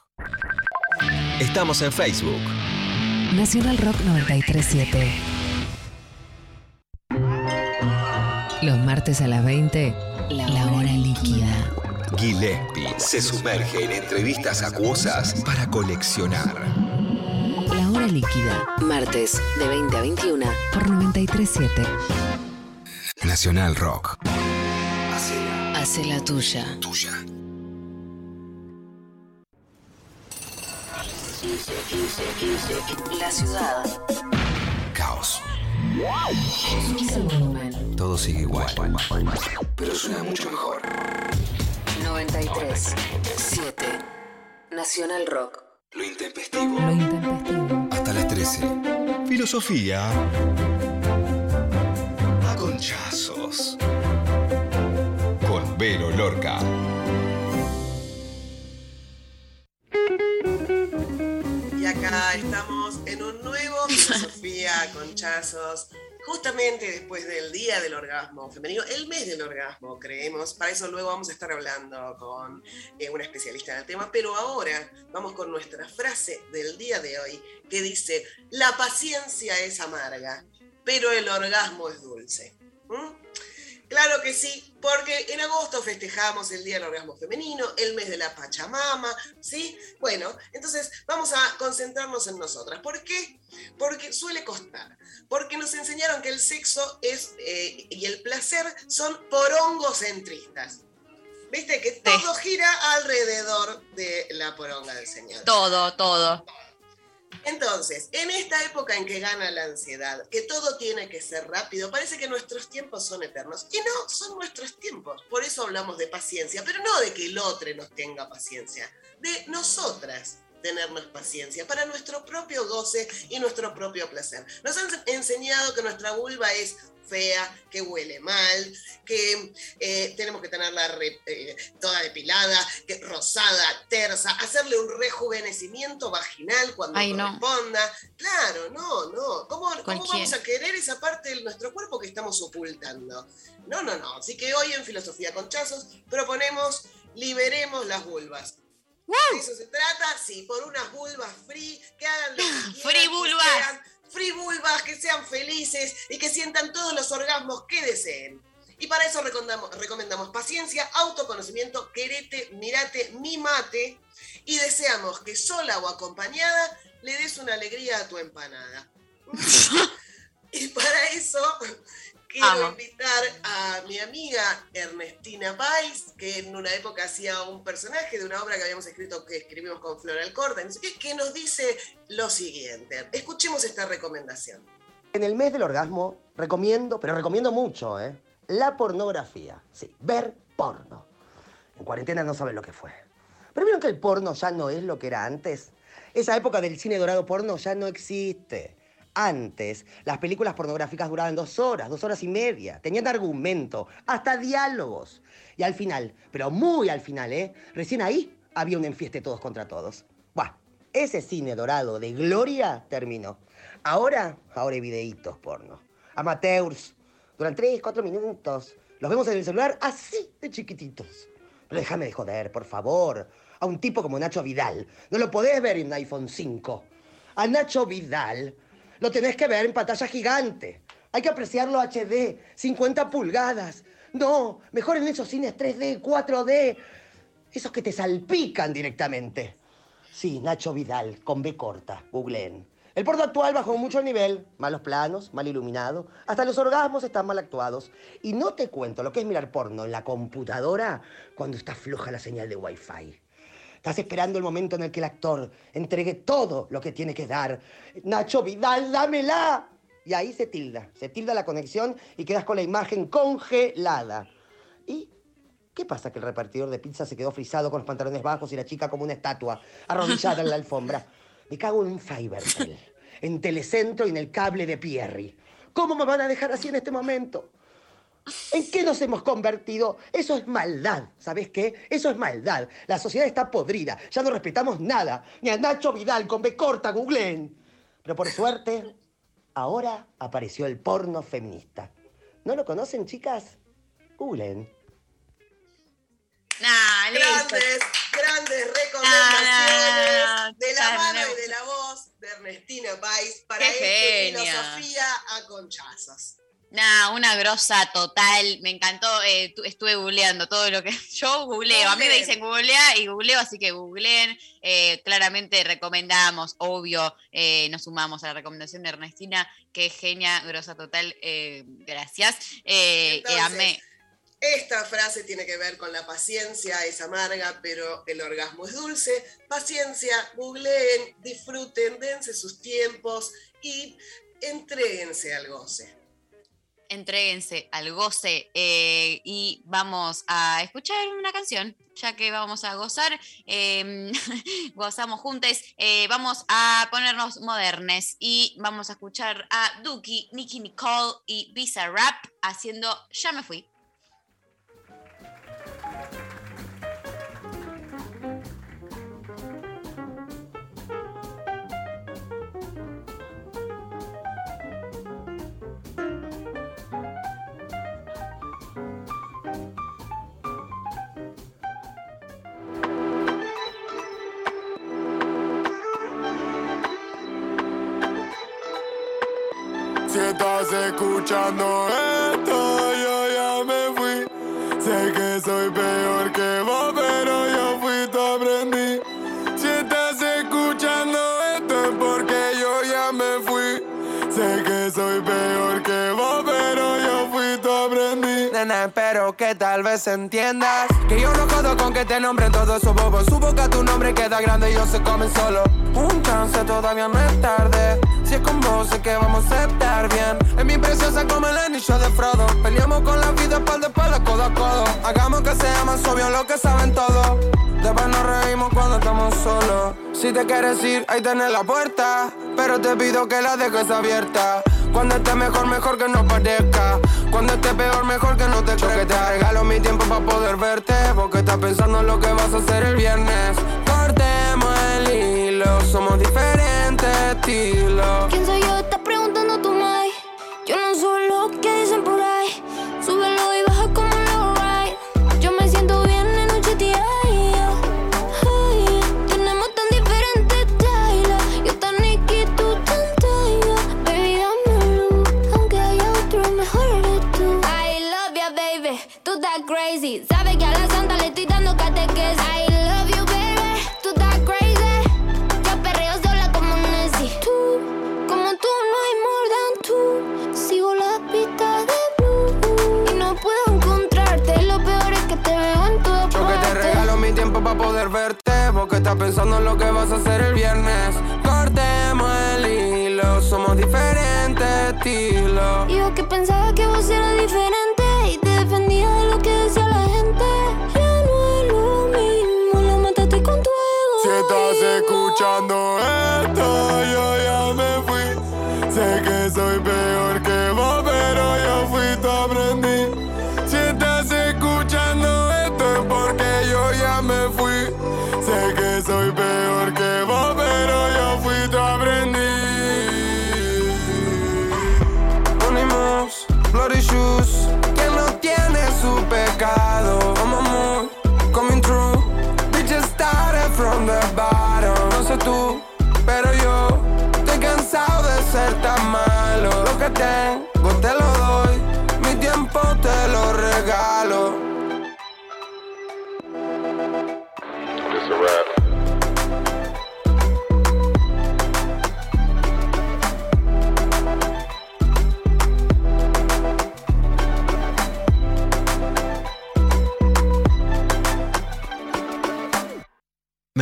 Estamos en Facebook. Nacional Rock 937. Los martes a las 20, la hora líquida. Gillespie se sumerge en entrevistas acuosas para coleccionar. La hora líquida. Martes de 20 a 21 por 937. Nacional Rock. Hace la tuya. Tuya. La ciudad. Caos. Subís el volumen. Todo sigue igual. Pero suena mucho mejor. 93 7. Nacional Rock. Lo intempestivo. Lo intempestivo. Hasta las 13. parece? Filosofía a conchazos. Vero Lorca. Y acá estamos en un nuevo Filosofía Conchazos, justamente después del Día del Orgasmo Femenino, el mes del orgasmo, creemos. Para eso luego vamos a estar hablando con eh, una especialista en el tema, pero ahora vamos con nuestra frase del día de hoy, que dice, la paciencia es amarga, pero el orgasmo es dulce. ¿Mm? Claro que sí, porque en agosto festejamos el Día del Orgasmo Femenino, el mes de la Pachamama, ¿sí? Bueno, entonces vamos a concentrarnos en nosotras. ¿Por qué? Porque suele costar. Porque nos enseñaron que el sexo es, eh, y el placer son porongocentristas. ¿Viste? Que todo gira alrededor de la poronga del Señor. Todo, todo. Entonces, en esta época en que gana la ansiedad, que todo tiene que ser rápido, parece que nuestros tiempos son eternos. Y no, son nuestros tiempos. Por eso hablamos de paciencia, pero no de que el otro nos tenga paciencia, de nosotras tenernos paciencia para nuestro propio goce y nuestro propio placer. Nos han enseñado que nuestra vulva es fea, que huele mal, que eh, tenemos que tenerla re- eh, toda depilada, que, rosada, tersa, hacerle un rejuvenecimiento vaginal cuando Ay, no. corresponda. Claro, no, no. ¿Cómo, cómo vamos a querer esa parte de nuestro cuerpo que estamos ocultando? No, no, no. Así que hoy en Filosofía Conchazos proponemos liberemos las vulvas. De eso se trata, sí, por unas vulvas free, que hagan lo que quieran, Free que vulvas. sean free vulvas, que sean felices y que sientan todos los orgasmos que deseen. Y para eso recomendamos, recomendamos paciencia, autoconocimiento, querete, mirate, mimate y deseamos que sola o acompañada le des una alegría a tu empanada. y para eso quiero Amo. invitar a mi amiga Ernestina Pais, que en una época hacía un personaje de una obra que habíamos escrito, que escribimos con Flora Alcorta, no sé qué, que nos dice lo siguiente. Escuchemos esta recomendación. En el mes del orgasmo recomiendo, pero recomiendo mucho, ¿eh? La pornografía. Sí, ver porno. En cuarentena no saben lo que fue. Pero vieron que el porno ya no es lo que era antes. Esa época del cine dorado porno ya no existe. Antes, las películas pornográficas duraban dos horas, dos horas y media. Tenían argumento, hasta diálogos. Y al final, pero muy al final, ¿eh? Recién ahí había un enfieste todos contra todos. Buah, ese cine dorado de gloria terminó. Ahora, ahora hay videitos porno. Amateurs. Duran 3, 4 minutos. Los vemos en el celular así de chiquititos. Pero déjame de joder, por favor. A un tipo como Nacho Vidal. No lo podés ver en un iPhone 5. A Nacho Vidal lo tenés que ver en pantalla gigante. Hay que apreciarlo HD, 50 pulgadas. No, mejor en esos cines 3D, 4D. Esos que te salpican directamente. Sí, Nacho Vidal, con B corta, googleen. El porno actual bajó mucho el nivel, malos planos, mal iluminado, hasta los orgasmos están mal actuados. Y no te cuento lo que es mirar porno en la computadora cuando está floja la señal de Wi-Fi. Estás esperando el momento en el que el actor entregue todo lo que tiene que dar. Nacho Vidal, dámela. Y ahí se tilda, se tilda la conexión y quedas con la imagen congelada. ¿Y qué pasa? Que el repartidor de pizza se quedó frisado con los pantalones bajos y la chica como una estatua, arrodillada en la alfombra. Me cago en Fivertel, en Telecentro y en el cable de Pierri. ¿Cómo me van a dejar así en este momento? ¿En qué nos hemos convertido? Eso es maldad, ¿sabes qué? Eso es maldad. La sociedad está podrida, ya no respetamos nada. Ni a Nacho Vidal con B corta, googleen. Pero por suerte, ahora apareció el porno feminista. ¿No lo conocen, chicas? Googleen. Nah. Grandes, grandes recomendaciones de la mano no. y de la voz de Ernestina Pais para este genia. filosofía a conchazos. Nah, una grosa total. Me encantó. eh, tu- estuve googleando todo lo que. Yo googleo. A mí me dicen googlea y googleo, así que googleen. Eh, claramente recomendamos, obvio, eh, nos sumamos a la recomendación de Ernestina. Qué genia, grosa total. gracias. Entonces, amé. Esta frase tiene que ver con la paciencia, es amarga, pero el orgasmo es dulce. Paciencia, googleen, disfruten, dense sus tiempos y entréguense al goce. Entréguense al goce eh, y vamos a escuchar una canción, ya que vamos a gozar, eh, gozamos juntos, eh, vamos a ponernos modernes y vamos a escuchar a Duki, Nicky Nicole y Visa Rap haciendo Ya me fui. Estás escuchando esto, yo ya me fui. Sé que soy peor que vos, pero yo fui tu aprendí. Si estás escuchando esto es porque yo ya me fui. Sé que soy peor que vos, pero yo fui tu aprendí. Nena, espero que tal vez entiendas Que yo no jodo con que te nombren todos esos bobos Su boca tu nombre queda grande y ellos se comen solo Un chance todavía es tarde Si es con vos sé que vamos a estar bien. Es mi preciosa como el anillo de Frodo. Peleamos con la vida espalda a espalda, codo a codo. Hagamos que sea más obvio lo que saben todos. Después nos reímos cuando estamos solos. Si te quieres ir, ahí tenés la puerta. Pero te pido que la dejes abierta. Cuando esté mejor, mejor que no parezca. Cuando esté peor, mejor que no te Yo que te regalo mi tiempo para poder verte. Porque estás pensando en lo que vas a hacer el viernes. Cortemos el hilo, somos diferentes ¿Quién soy yo? Estás preguntando tú, Mai. Yo no soy lo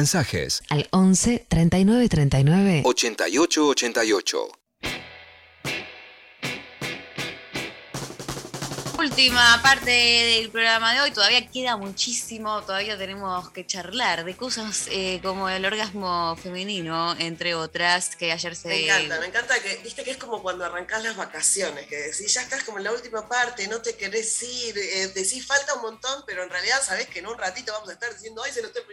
Mensajes. Al 11 39 39 88 88. Última parte del programa de hoy, todavía queda muchísimo, todavía tenemos que charlar de cosas eh, como el orgasmo femenino, entre otras, que ayer se... Me encanta, me encanta que, viste que es como cuando arrancás las vacaciones, que decís, ya estás como en la última parte, no te querés ir, eh, decís falta un montón, pero en realidad sabés que en un ratito vamos a estar diciendo, ay, se nos terminó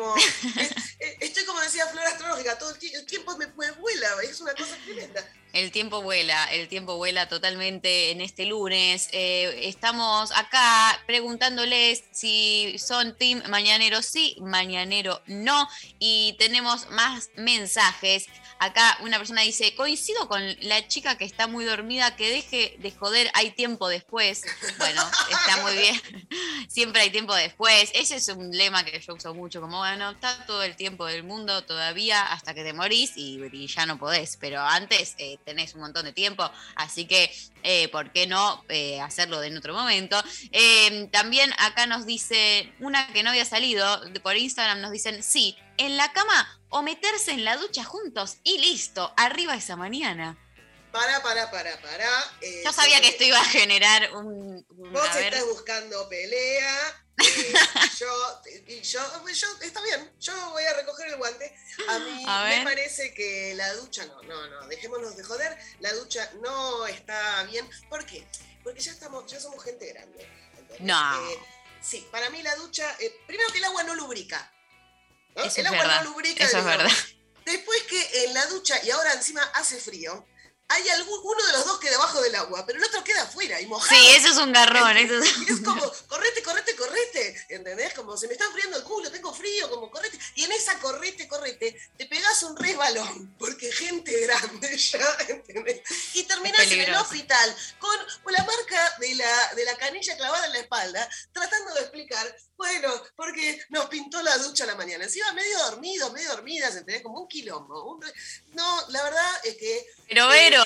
como, es- es- estoy como decía Flor Astrológica, todo el, el tiempo me, me vuela, es una cosa tremenda. El tiempo vuela, el tiempo vuela totalmente en este lunes. Eh, estamos acá preguntándoles si son team mañanero sí, mañanero no. Y tenemos más mensajes. Acá una persona dice, coincido con la chica que está muy dormida, que deje de joder, hay tiempo después. Bueno, está muy bien. Siempre hay tiempo después. Ese es un lema que yo uso mucho, como, bueno, está todo el tiempo del mundo todavía hasta que te morís y, ya no podés, pero antes eh, tenés un montón de tiempo, así que, eh, ¿por qué no eh, hacerlo en otro momento? Eh, también acá nos dice, una que no había salido, por Instagram nos dicen, sí, en la cama o meterse en la ducha juntos y listo, arriba esa mañana. para, para, para, para. eh, Yo sabía que porque esto iba a generar un. Vos estás buscando pelea. Eh, yo, y yo, yo, está bien, yo voy a recoger el guante. A mí A me parece que la ducha, no, no, no, dejémonos de joder, la ducha no está bien. ¿Por qué? Porque ya estamos, ya somos gente grande. ¿entendés? No. Eh, sí, para mí la ducha, eh, primero que el agua no lubrica. ¿no? Eso el es agua verdad. no lubrica. Eso es verdad. Después que en la ducha, y ahora encima hace frío, hay algún, uno de los dos queda debajo del agua, pero el otro queda afuera y mojado. Sí, eso es un garrón. Eso es- Y es como, correte, correte, correte, ¿entendés? Como se me está enfriando el culo, tengo frío, como correte. Y en esa correte, correte, te pegás un resbalón, porque gente grande ya, ¿entendés? Y terminás en el hospital con la marca de la, de la canilla clavada en la espalda, tratando de explicar, bueno, porque nos pintó la ducha a la mañana. Encima medio dormidos, medio dormidas, ¿entendés? Como un quilombo. un No, la verdad es que... Pero eh,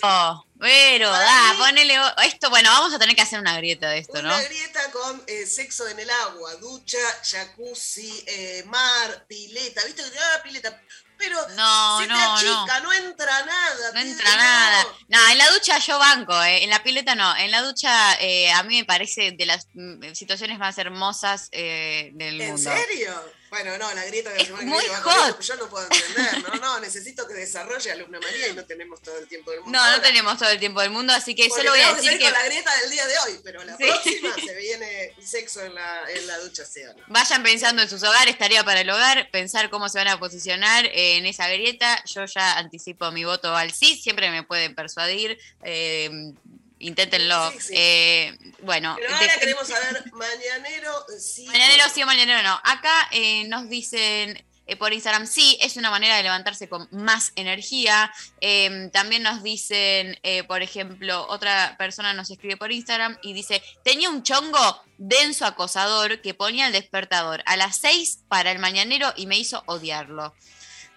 Para da, ponele. Esto, bueno, vamos a tener que hacer una grieta de esto, ¿no? Una grieta con eh, sexo en el agua, ducha, jacuzzi, eh, mar, pileta, ¿viste? Ah, pileta. Pero No, se te no, achica, no. entra nada. No te- entra nada. No, en la ducha yo banco, ¿eh? en la pileta no. En la ducha eh, a mí me parece de las mm, situaciones más hermosas eh, del ¿En mundo. serio? Bueno, no, la grieta de Es muy hot. yo no puedo entender, no, no, necesito que desarrolle alumna María y no tenemos todo el tiempo del mundo. No, no ahora. tenemos todo el tiempo del mundo, así que Porque solo voy a decir que con la grieta del día de hoy, pero la Sí. próxima se viene sexo en la, en la ducha, ¿sí o no? vayan pensando en sus hogares, tarea para el hogar, pensar cómo se van a posicionar eh, en esa grieta. Yo ya anticipo mi voto al sí, siempre me pueden persuadir. eh, inténtenlo. Sí, sí. Eh, bueno, Pero de- ahora queremos saber, mañanero, sí. Mañanero sí o mañanero no. Acá eh, nos dicen eh, por Instagram sí, es una manera de levantarse con más energía. Eh, también nos dicen, eh, por ejemplo, otra persona nos escribe por Instagram y dice, tenía un chongo denso acosador que ponía el despertador a las 6 para el mañanero y me hizo odiarlo.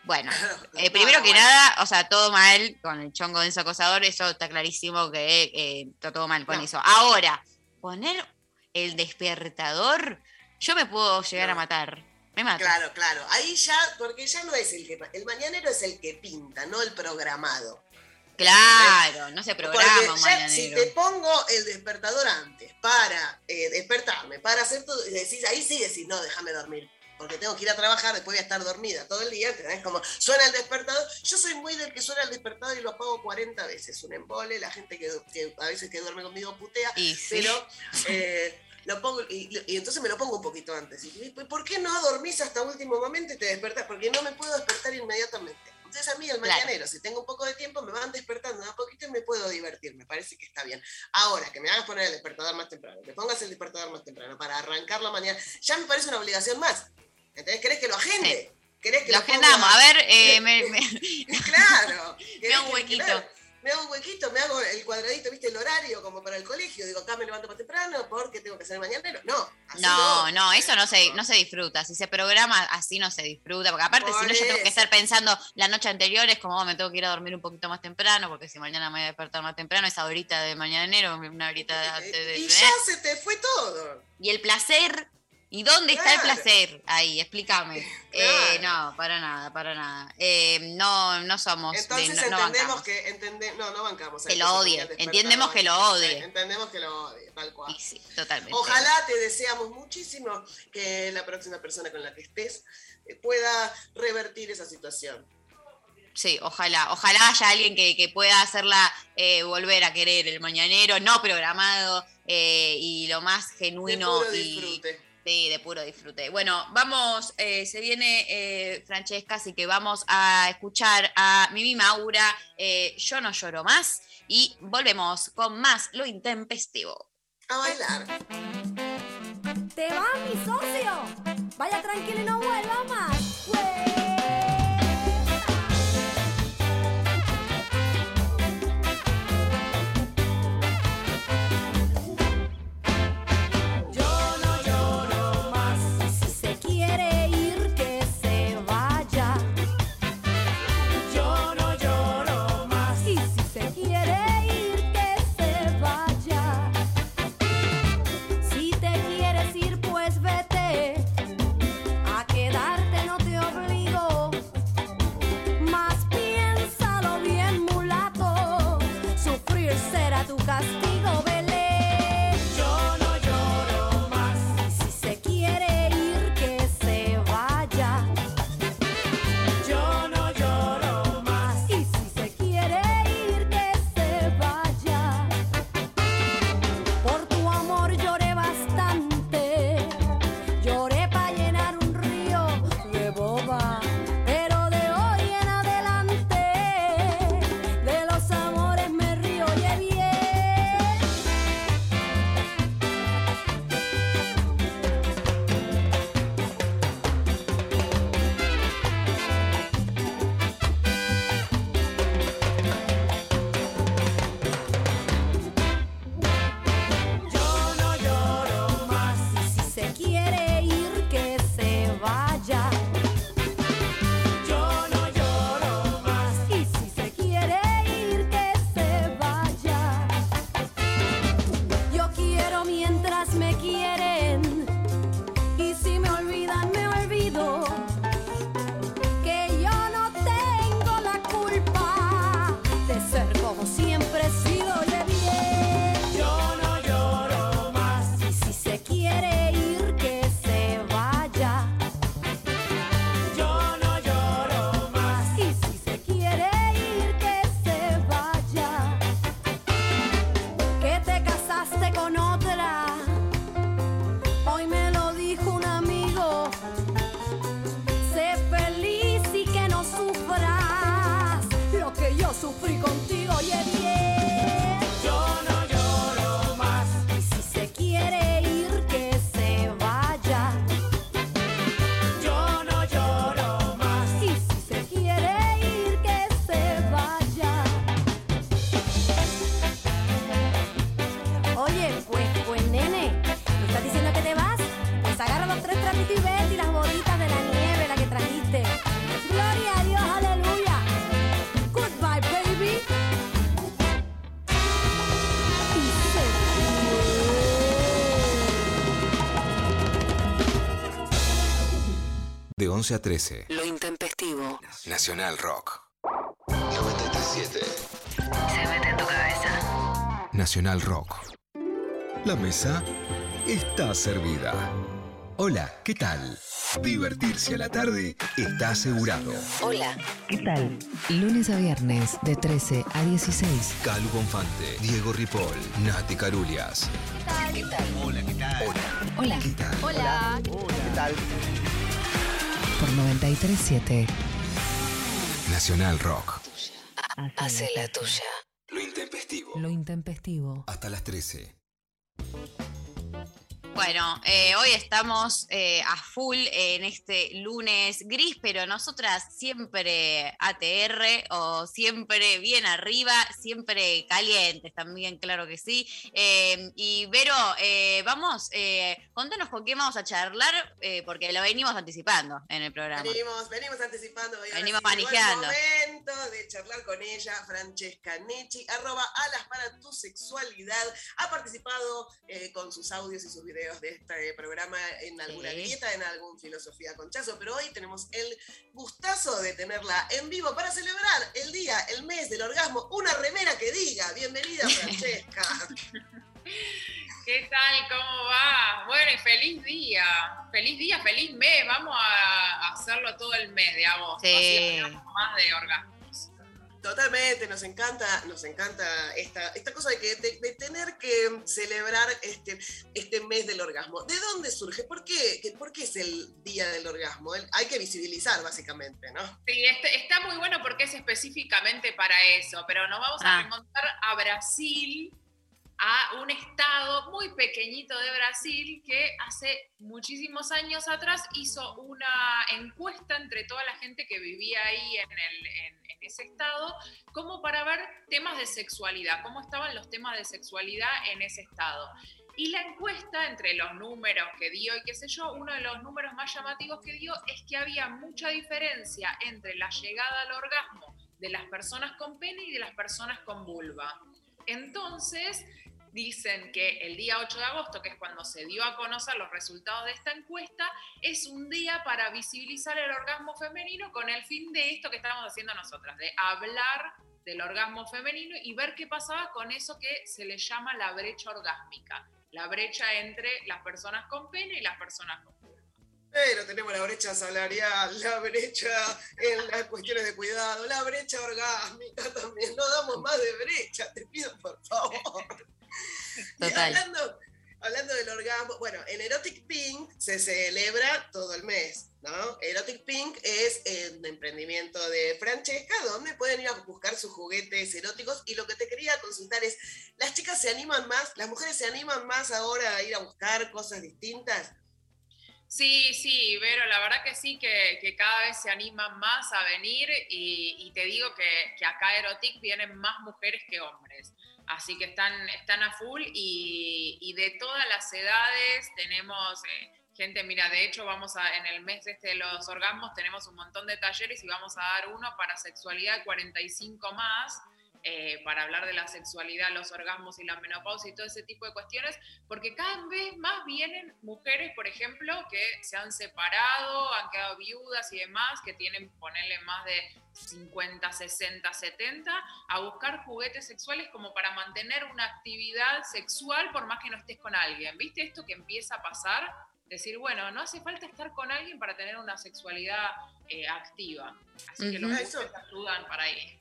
Bueno, eh, primero que bueno. nada, o sea, todo mal con el chongo denso acosador, eso está clarísimo que eh, está todo mal con No. eso. Ahora, poner el despertador, yo me puedo llegar a matar. Me mata. Claro, claro. Ahí ya, porque ya no es el que. El mañanero es el que pinta, no el programado. Claro, no se Porque programa un ya, si te pongo el despertador antes para eh, despertarme, para hacer todo, decís, ahí sí decís, no, déjame dormir. Porque tengo que ir a trabajar, después voy a estar dormida todo el día, ¿entendés? Como suena el despertador. Yo soy muy del que suena el despertador y lo apago 40 veces. Un embole, la gente que, que a veces que duerme conmigo putea, Y sí. pero eh, lo pongo, y, y entonces me lo pongo un poquito antes. Y, ¿Por qué no dormís hasta último momento y te despertás? Porque no me puedo despertar inmediatamente. Entonces a mí el Claro. mañanero, si tengo un poco de tiempo, me van despertando de a poquito y me puedo divertir. Me parece que está bien. Ahora, que me hagas poner el despertador más temprano, que pongas el despertador más temprano para arrancar la mañana, ya me parece una obligación más. Entonces, ¿querés que lo agende? ¿Querés que Lo lo ponga- agendamos. A ver, eh, me, me- Claro. Me hago un huequito. claro, Me hago un huequito, me hago el cuadradito, ¿viste? El horario como para el colegio. Digo, acá me levanto más temprano porque tengo que hacer mañanero. No, así No, no, eso no se, no se disfruta. Si se programa así no se disfruta. Porque aparte, Por si no, yo tengo que estar pensando la noche anterior, es como "Oh, me tengo que ir a dormir un poquito más temprano, porque si mañana me voy a despertar más temprano, esa horita de mañanero, una horita de de. Y ya se te fue todo. Y el placer. ¿Y dónde está el placer? Ahí, explícame. Eh, no, para nada, para nada. Eh, no, no somos. Entonces no entendemos bancamos. que entende, no, no bancamos. Que lo odie. Entendemos que lo odie. Entendemos que lo odie, tal cual. Y sí, totalmente. Ojalá te deseamos muchísimo que la próxima persona con la que estés eh, pueda revertir esa situación. Sí, ojalá, ojalá haya alguien que, que pueda hacerla eh, volver a querer el mañanero, no programado eh, y lo más genuino De puro y disfrute. Sí, de puro disfrute. Bueno, vamos, eh, se viene eh, Francesca, así que vamos a escuchar a Mimi Maura, eh, Yo no lloro más, y volvemos con más lo intempestivo. A bailar. ¿Te va, mi socio? Vaya tranquilo y no vuelva más. 11 a 13. Lo intempestivo. Nacional Rock. 937. Se mete en tu cabeza. Nacional Rock. La mesa está servida. Hola, ¿qué tal? Divertirse a la tarde está asegurado. Hola, ¿qué tal? Lunes a viernes de 13 a 16. Calu Bonfante, Diego Ripoll, Nati Carulias. ¿Qué tal? Hola, ¿qué tal? Hola. ¿Qué tal? Hola. ¿Qué tal? Por 937. Nacional Rock. Hace la tuya. Lo intempestivo. Lo intempestivo. Hasta las 13. Bueno, eh, hoy estamos eh, a full en este lunes gris, pero nosotras siempre ATR o siempre bien arriba, siempre calientes también, claro que sí. Eh, y Vero, eh, vamos, eh, contanos con qué vamos a charlar, porque lo venimos anticipando en el programa. Venimos, venimos anticipando. Venimos manejando. El momento de charlar con ella, Francesca Nechi, arroba alas para tu sexualidad. Ha participado con sus audios y sus videos de este programa en alguna Sí. dieta, en algún filosofía conchazo, pero hoy tenemos el gustazo de tenerla en vivo para celebrar el día, el mes del orgasmo. Una remera que diga, bienvenida Francesca. ¿Qué tal? ¿Cómo va? Bueno, y feliz día. Feliz día, feliz mes. Vamos a hacerlo todo el mes de agosto. Sí. Así más de orgasmos. Totalmente, nos encanta, nos encanta esta, esta cosa de, que, de, de tener que celebrar este, este mes del orgasmo. ¿De dónde surge? ¿Por qué, ¿Qué- ¿Por qué es el día del orgasmo? El- hay que visibilizar, básicamente, ¿no? Sí, este- está muy bueno porque es específicamente para eso, pero nos vamos Ah. a remontar a Brasil, a un estado muy pequeñito de Brasil que hace muchísimos años atrás hizo una encuesta entre toda la gente que vivía ahí en, el- en- en ese estado, como para ver temas de sexualidad, cómo estaban los temas de sexualidad en ese estado. Y la encuesta, entre los números que dio y qué sé yo, uno de los números más llamativos que dio es que había mucha diferencia entre la llegada al orgasmo de las personas con pene y de las personas con vulva. Entonces, dicen que el día 8 de agosto, que es cuando se dio a conocer los resultados de esta encuesta, es un día para visibilizar el orgasmo femenino con el fin de esto que estamos haciendo nosotras, de hablar del orgasmo femenino y ver qué pasaba con eso que se le llama la brecha orgásmica, la brecha entre las personas con pene y las personas con. Pero tenemos la brecha salarial, la brecha en las cuestiones de cuidado, la brecha orgásmica también. No damos más de brecha, te pido por favor. Total. hablando, hablando del orgasmo, bueno, en Erotic Pink se celebra todo el mes, ¿no? Erotic Pink es un emprendimiento de Francesca donde pueden ir a buscar sus juguetes eróticos y lo que te quería consultar es, ¿las chicas se animan más, las mujeres se animan más ahora a ir a buscar cosas distintas? Sí, sí, Vero, la verdad que sí, que, que cada vez se animan más a venir y, y te digo que, que acá Erotic vienen más mujeres que hombres. Así que están, están a full y, y de todas las edades tenemos eh, gente, mira, de hecho vamos a, en el mes este de los orgasmos tenemos un montón de talleres y vamos a dar uno para sexualidad 45 más. Eh, para hablar de la sexualidad, los orgasmos y la menopausia y todo ese tipo de cuestiones, porque cada vez más vienen mujeres, por ejemplo, que se han separado, han quedado viudas y demás, que tienen, ponerle más de 50, 60, 70, a buscar juguetes sexuales como para mantener una actividad sexual por más que no estés con alguien. ¿Viste esto que empieza a pasar? Decir, bueno, no hace falta estar con alguien para tener una sexualidad eh, activa. Así que los juguetes ayudan para ahí.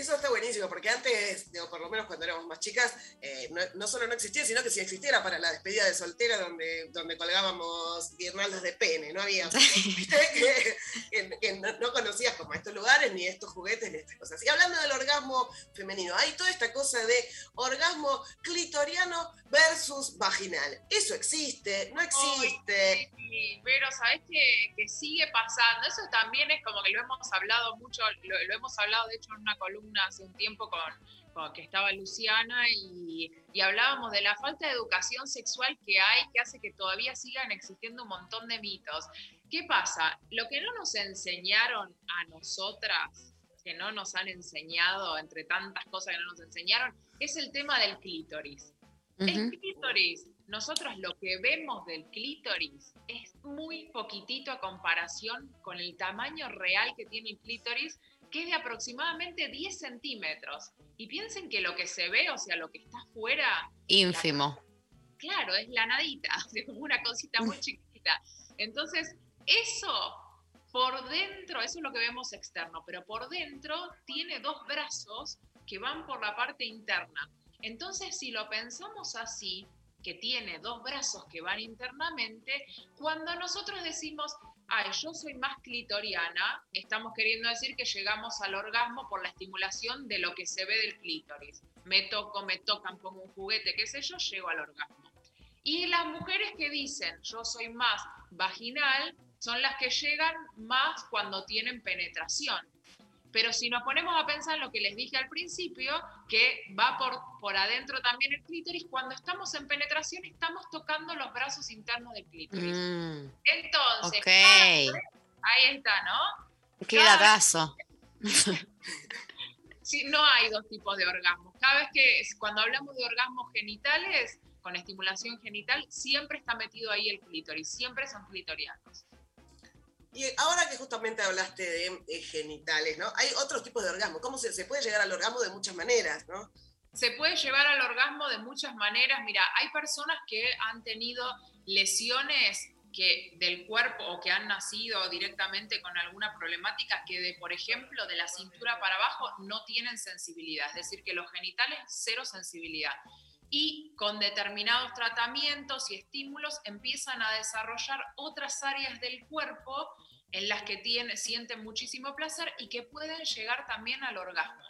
Eso está buenísimo, porque antes, digo, por lo menos cuando éramos más chicas, eh, no, no solo no existía, sino que si existiera para la despedida de soltera, donde, donde colgábamos guirnaldas de pene, no había. ¿viste? que, que- que no, no conocías como estos lugares, ni estos juguetes, ni estas cosas. Y hablando del orgasmo femenino, hay toda esta cosa de orgasmo clitoriano versus vaginal. Eso existe, no existe. Sí, pero sabes que, que sigue pasando. Eso también es como que lo hemos hablado mucho, lo, lo hemos hablado de hecho en una columna hace un tiempo con, con que estaba Luciana y, y hablábamos de la falta de educación sexual que hay, que hace que todavía sigan existiendo un montón de mitos. ¿Qué pasa? Lo que no nos enseñaron a nosotras, que no nos han enseñado, entre tantas cosas que no nos enseñaron, es el tema del clítoris. El clítoris, nosotros lo que vemos del clítoris es muy poquitito a comparación con el tamaño real que tiene el clítoris, que es de aproximadamente 10 centímetros. Y piensen que lo que se ve, o sea, lo que está afuera, Ínfimo. claro, es la nadita, sea, como una cosita muy chiquita. Entonces, eso por dentro, eso es lo que vemos externo, pero por dentro tiene dos brazos que van por la parte interna. Entonces, si lo pensamos así, que tiene dos brazos que van internamente, cuando nosotros decimos, ay, yo soy más clitoriana, estamos queriendo decir que llegamos al orgasmo por la estimulación de lo que se ve del clítoris. Me toco, me tocan, pongo un juguete, qué sé yo, llego al orgasmo. Y las mujeres que dicen, yo soy más vaginal, son las que llegan más cuando tienen penetración. Pero si nos ponemos a pensar en lo que les dije al principio, que va por, por adentro también el clítoris, cuando estamos en penetración estamos tocando los brazos internos del clítoris. Mm, Entonces, vez- ahí está, ¿no? Qué datazo. Sí, no hay dos tipos de orgasmos. Cada vez que, cuando hablamos de orgasmos genitales, con estimulación genital, siempre está metido ahí el clítoris, siempre son clitorianos. Y ahora que justamente hablaste de eh, genitales, ¿no? Hay otros tipos de orgasmo. ¿Cómo se, se puede llegar al orgasmo de muchas maneras, ¿no? Se puede llevar al orgasmo de muchas maneras. Mira, hay personas que han tenido lesiones que del cuerpo o que han nacido directamente con alguna problemática que de, por ejemplo, de la cintura para abajo no tienen sensibilidad, es decir, que los genitales cero sensibilidad. Y con determinados tratamientos y estímulos empiezan a desarrollar otras áreas del cuerpo en las que tiene, sienten muchísimo placer y que pueden llegar también al orgasmo.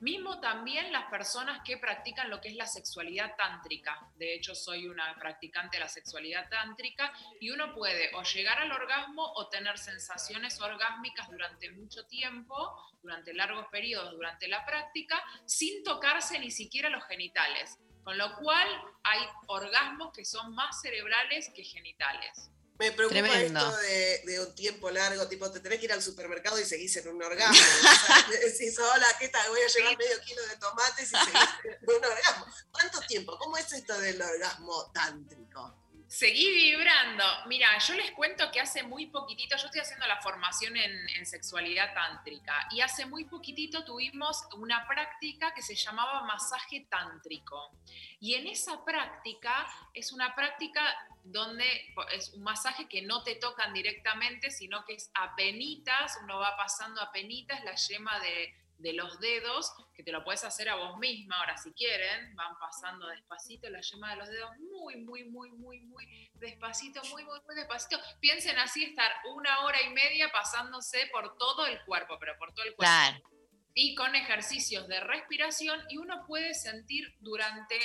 Mismo también las personas que practican lo que es la sexualidad tántrica. De hecho, soy una practicante de la sexualidad tántrica y uno puede o llegar al orgasmo o tener sensaciones orgásmicas durante mucho tiempo, durante largos periodos, durante la práctica, sin tocarse ni siquiera los genitales. Con lo cual hay orgasmos que son más cerebrales que genitales. Me preocupa Tremendo. esto de, de un tiempo largo, tipo, te tenés que ir al supermercado y seguís en un orgasmo. O sea, decís, hola, ¿qué tal? Voy a llevar medio kilo de tomates y seguís en un orgasmo. ¿Cuánto tiempo? ¿Cómo es esto del orgasmo tántrico? Seguí vibrando. Mira, yo les cuento que hace muy poquitito, yo estoy haciendo la formación en, sexualidad tántrica y hace muy poquitito tuvimos una práctica que se llamaba masaje tántrico. Y en esa práctica es una práctica donde es un masaje que no te tocan directamente, sino que es a uno va pasando a penitas la yema de, de los dedos, que te lo puedes hacer a vos misma ahora si quieren, van pasando despacito la yema de los dedos, muy, muy, muy, muy, muy despacito, muy, muy, muy despacito. Piensen así, estar una hora y media pasándose por todo el cuerpo, pero por todo el cuerpo. Claro. Y con ejercicios de respiración y uno puede sentir durante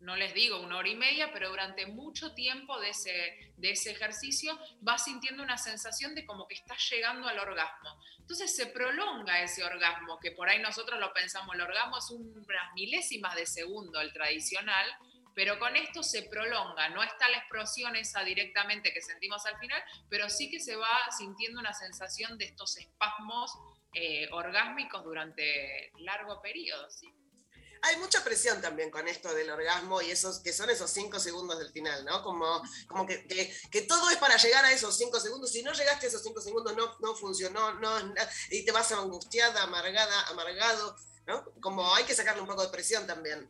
no les digo una hora y media, pero durante mucho tiempo de ese, de ese ejercicio vas sintiendo una sensación de como que estás llegando al orgasmo. Entonces se prolonga ese orgasmo, que por ahí nosotros lo pensamos, el orgasmo es unas milésimas de segundo, el tradicional, pero con esto se prolonga, no está la explosión esa directamente que sentimos al final, pero sí que se va sintiendo una sensación de estos espasmos eh, orgásmicos durante largo periodo. Hay mucha presión también con esto del orgasmo y esos que son esos cinco segundos del final, ¿no? Como, como que, que, que todo es para llegar a esos cinco segundos. Si no llegaste a esos cinco segundos, no, no funcionó, no, no- y te vas angustiada, amargada, amargado, ¿no? Como hay que sacarle un poco de presión también.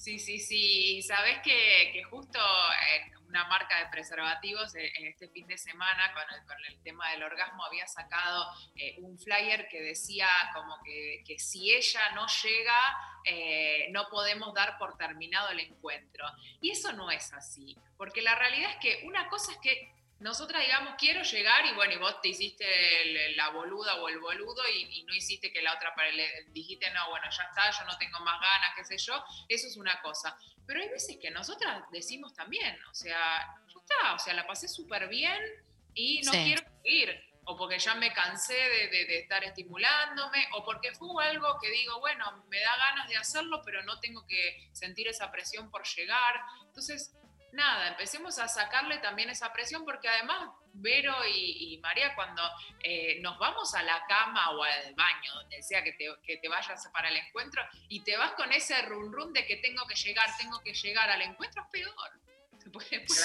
Sí, sí, sí. Sabes que, justo eh, una marca de preservativos eh, en este fin de semana con el, con el tema del orgasmo había sacado eh, un flyer que decía como que, que si ella no llega, eh, no podemos dar por terminado el encuentro. Y eso no es así, porque la realidad es que una cosa es que nosotras digamos quiero llegar y bueno, y vos te hiciste el- la boluda o el boludo y, y no hiciste que la otra le dijiste no, bueno, ya está, yo no tengo más ganas, qué sé yo, eso es una cosa. Pero hay veces que nosotras decimos también, o sea, ya está, o sea, la pasé súper bien y no Sí. quiero seguir. O porque ya me cansé de, de- de estar estimulándome, o porque fue algo que digo, bueno, me da ganas de hacerlo, pero no tengo que sentir esa presión por llegar. Entonces, nada, empecemos a sacarle también esa presión, porque además Vero y, y María, cuando eh, nos vamos a la cama o al baño, donde sea que te, que te vayas para el encuentro, y te vas con ese run run de que tengo que llegar, tengo que llegar al encuentro, es peor. Porque después-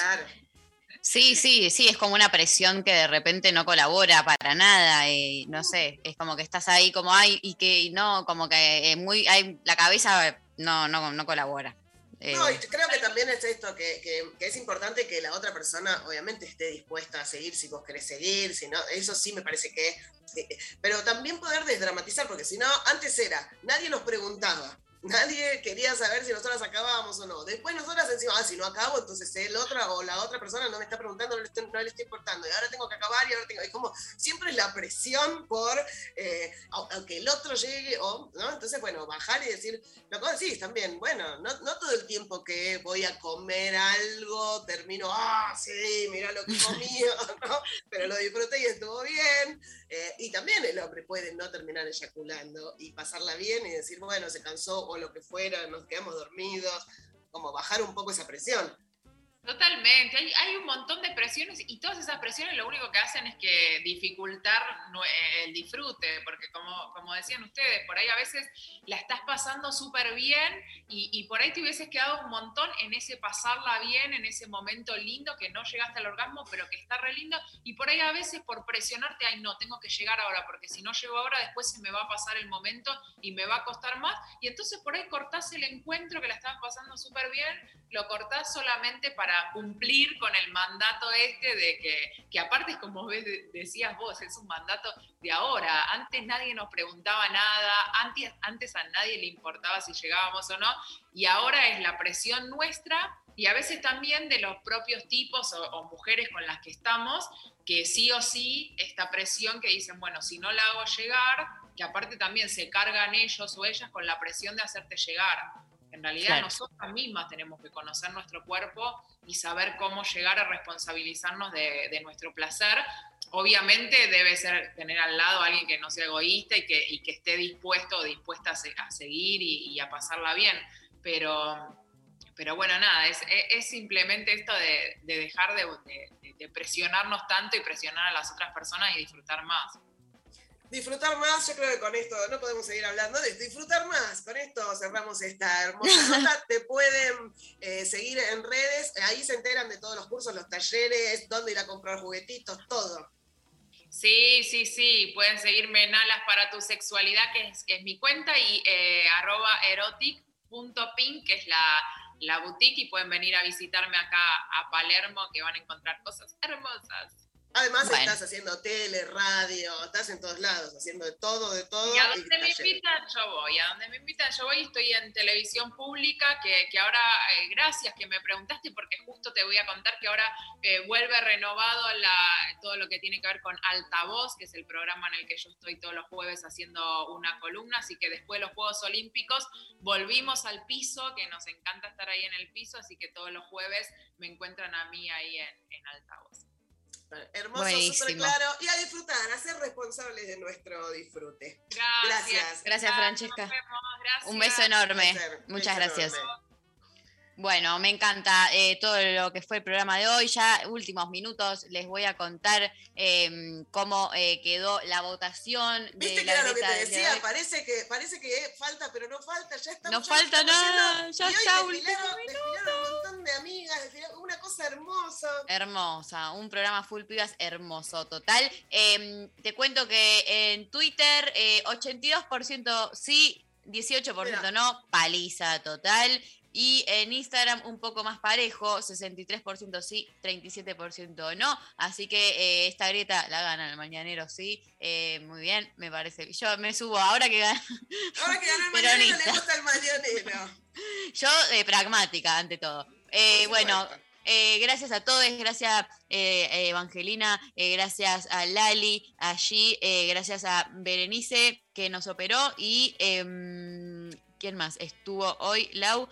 Sí, sí, sí, es como una presión que de repente no colabora para nada, y no sé, es como que estás ahí como hay y que y no, como que eh, muy, hay, la cabeza no, no, no colabora. Eh, No, creo que también es esto, que, que- que es importante que la otra persona obviamente esté dispuesta a seguir si vos querés seguir, si no, eso sí me parece que... eh, Pero también poder desdramatizar, porque si no, antes era, nadie nos preguntaba, nadie quería saber si nosotras acabábamos o no. Después nosotras encima, ah, si no acabo, entonces el otra o la otra persona no me está preguntando, no le estoy, no le estoy importando, y ahora tengo que acabar y ahora tengo... Es como siempre la presión por eh, au- aunque el otro llegue, o, ¿no? Entonces, bueno, bajar y decir, lo que decís también, bueno, no, no todo el tiempo que voy a comer algo, termino, ah, sí, mira lo que comí, ¿no? Pero lo disfruté y estuvo bien. Eh, y también el hombre puede no terminar eyaculando y pasarla bien y decir, bueno, se cansó o lo que fuera, nos quedamos dormidos, como bajar un poco esa presión. Totalmente, hay, un montón de presiones y todas esas presiones lo único que hacen es que dificultar nue- el disfrute, porque como, como decían ustedes, por ahí a veces la estás pasando súper bien y, y por ahí te hubieses quedado un montón en ese pasarla bien, en ese momento lindo que no llegaste al orgasmo, pero que está re lindo, y por ahí a veces por presionarte, ay no, tengo que llegar ahora, porque si no llego ahora después se me va a pasar el momento y me va a costar más, y entonces por ahí cortás el encuentro que la estabas pasando súper bien, lo cortás solamente para cumplir con el mandato este de que, que aparte es como decías vos, es un mandato de ahora. Antes nadie nos preguntaba nada, antes, antes a nadie le importaba si llegábamos o no, y ahora es la presión nuestra y a veces también de los propios tipos o, o mujeres con las que estamos, que sí o sí esta presión que dicen, bueno, si no la hago llegar, que aparte también se cargan ellos o ellas con la presión de hacerte llegar. En realidad Claro. nosotras mismas tenemos que conocer nuestro cuerpo y saber cómo llegar a responsabilizarnos de, de nuestro placer. Obviamente debe ser tener al lado a alguien que no sea egoísta y que, y que esté dispuesto o dispuesta a, se- a seguir y, y a pasarla bien. Pero, pero bueno, nada, es, es- simplemente esto de, de dejar de, de- de presionarnos tanto y presionar a las otras personas y disfrutar más. Disfrutar más, yo creo que con esto no podemos seguir hablando de disfrutar más. Con esto cerramos esta hermosa nota. Te pueden eh, seguir en redes, ahí se enteran de todos los cursos, los talleres, dónde ir a comprar juguetitos, todo. Sí, sí, sí, pueden seguirme en Alas para tu sexualidad, que es, que es mi cuenta, y eh, arroba erotic.pin, que es la, la boutique, y pueden venir a visitarme acá a Palermo, que van a encontrar cosas hermosas. Además Bueno. estás haciendo tele, radio, estás en todos lados, haciendo de todo, de todo. Y a y donde me invitan yo voy, a donde me invitan yo voy, estoy en televisión pública, que, que ahora, eh, gracias que me preguntaste, porque justo te voy a contar que ahora eh, vuelve renovado la- todo lo que tiene que ver con Altavoz, que es el programa en el que yo estoy todos los jueves haciendo una columna, así que después de los Juegos Olímpicos volvimos al piso, que nos encanta estar ahí en el piso, así que todos los jueves me encuentran a mí ahí en, en Altavoz. Hermoso, súper claro. Y a disfrutar, a ser responsables de nuestro disfrute. Gracias. Gracias, Francesca. Nos vemos, gracias. Un beso enorme. Muchas beso gracias. enorme. Bueno, me encanta eh, todo lo que fue el programa de hoy. Ya últimos minutos les voy a contar eh, cómo eh, quedó la votación de ¿Viste que la era lo que te de decía? hoy. Parece que, parece que falta, pero no falta, ya estamos. No falta nada, ya está, desfilaron- último desfilaron un montón de amigas, una cosa hermosa. Hermosa, un programa full pibas hermoso, total. Eh, te cuento que en Twitter eh, 82% sí, 18% no, paliza total. Y en Instagram un poco más parejo, 63% sí, 37% no. Así que eh, esta grieta la gana el mañanero, sí. Eh, muy bien, me parece. Yo me subo ahora que gana. Ahora que gana el mañanero, le gusta el mañanero. Yo, eh, pragmática, ante todo. Eh, bueno, eh, gracias a todos, gracias eh, Evangelina, eh, gracias a Lali, a G, eh, gracias a Berenice que nos operó y em, ¿quién más? Estuvo hoy Lau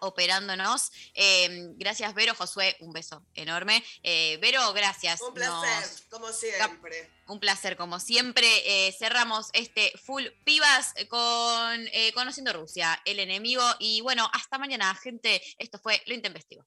operándonos. Em, gracias Vero, Josué, un beso enorme. Eh, Vero, gracias. Un placer, Nos- como siempre. un placer, como siempre. Eh, cerramos este full pibas con eh, Conociendo Rusia, el enemigo. Y bueno, hasta mañana, gente. Esto fue Lo Intempestivo.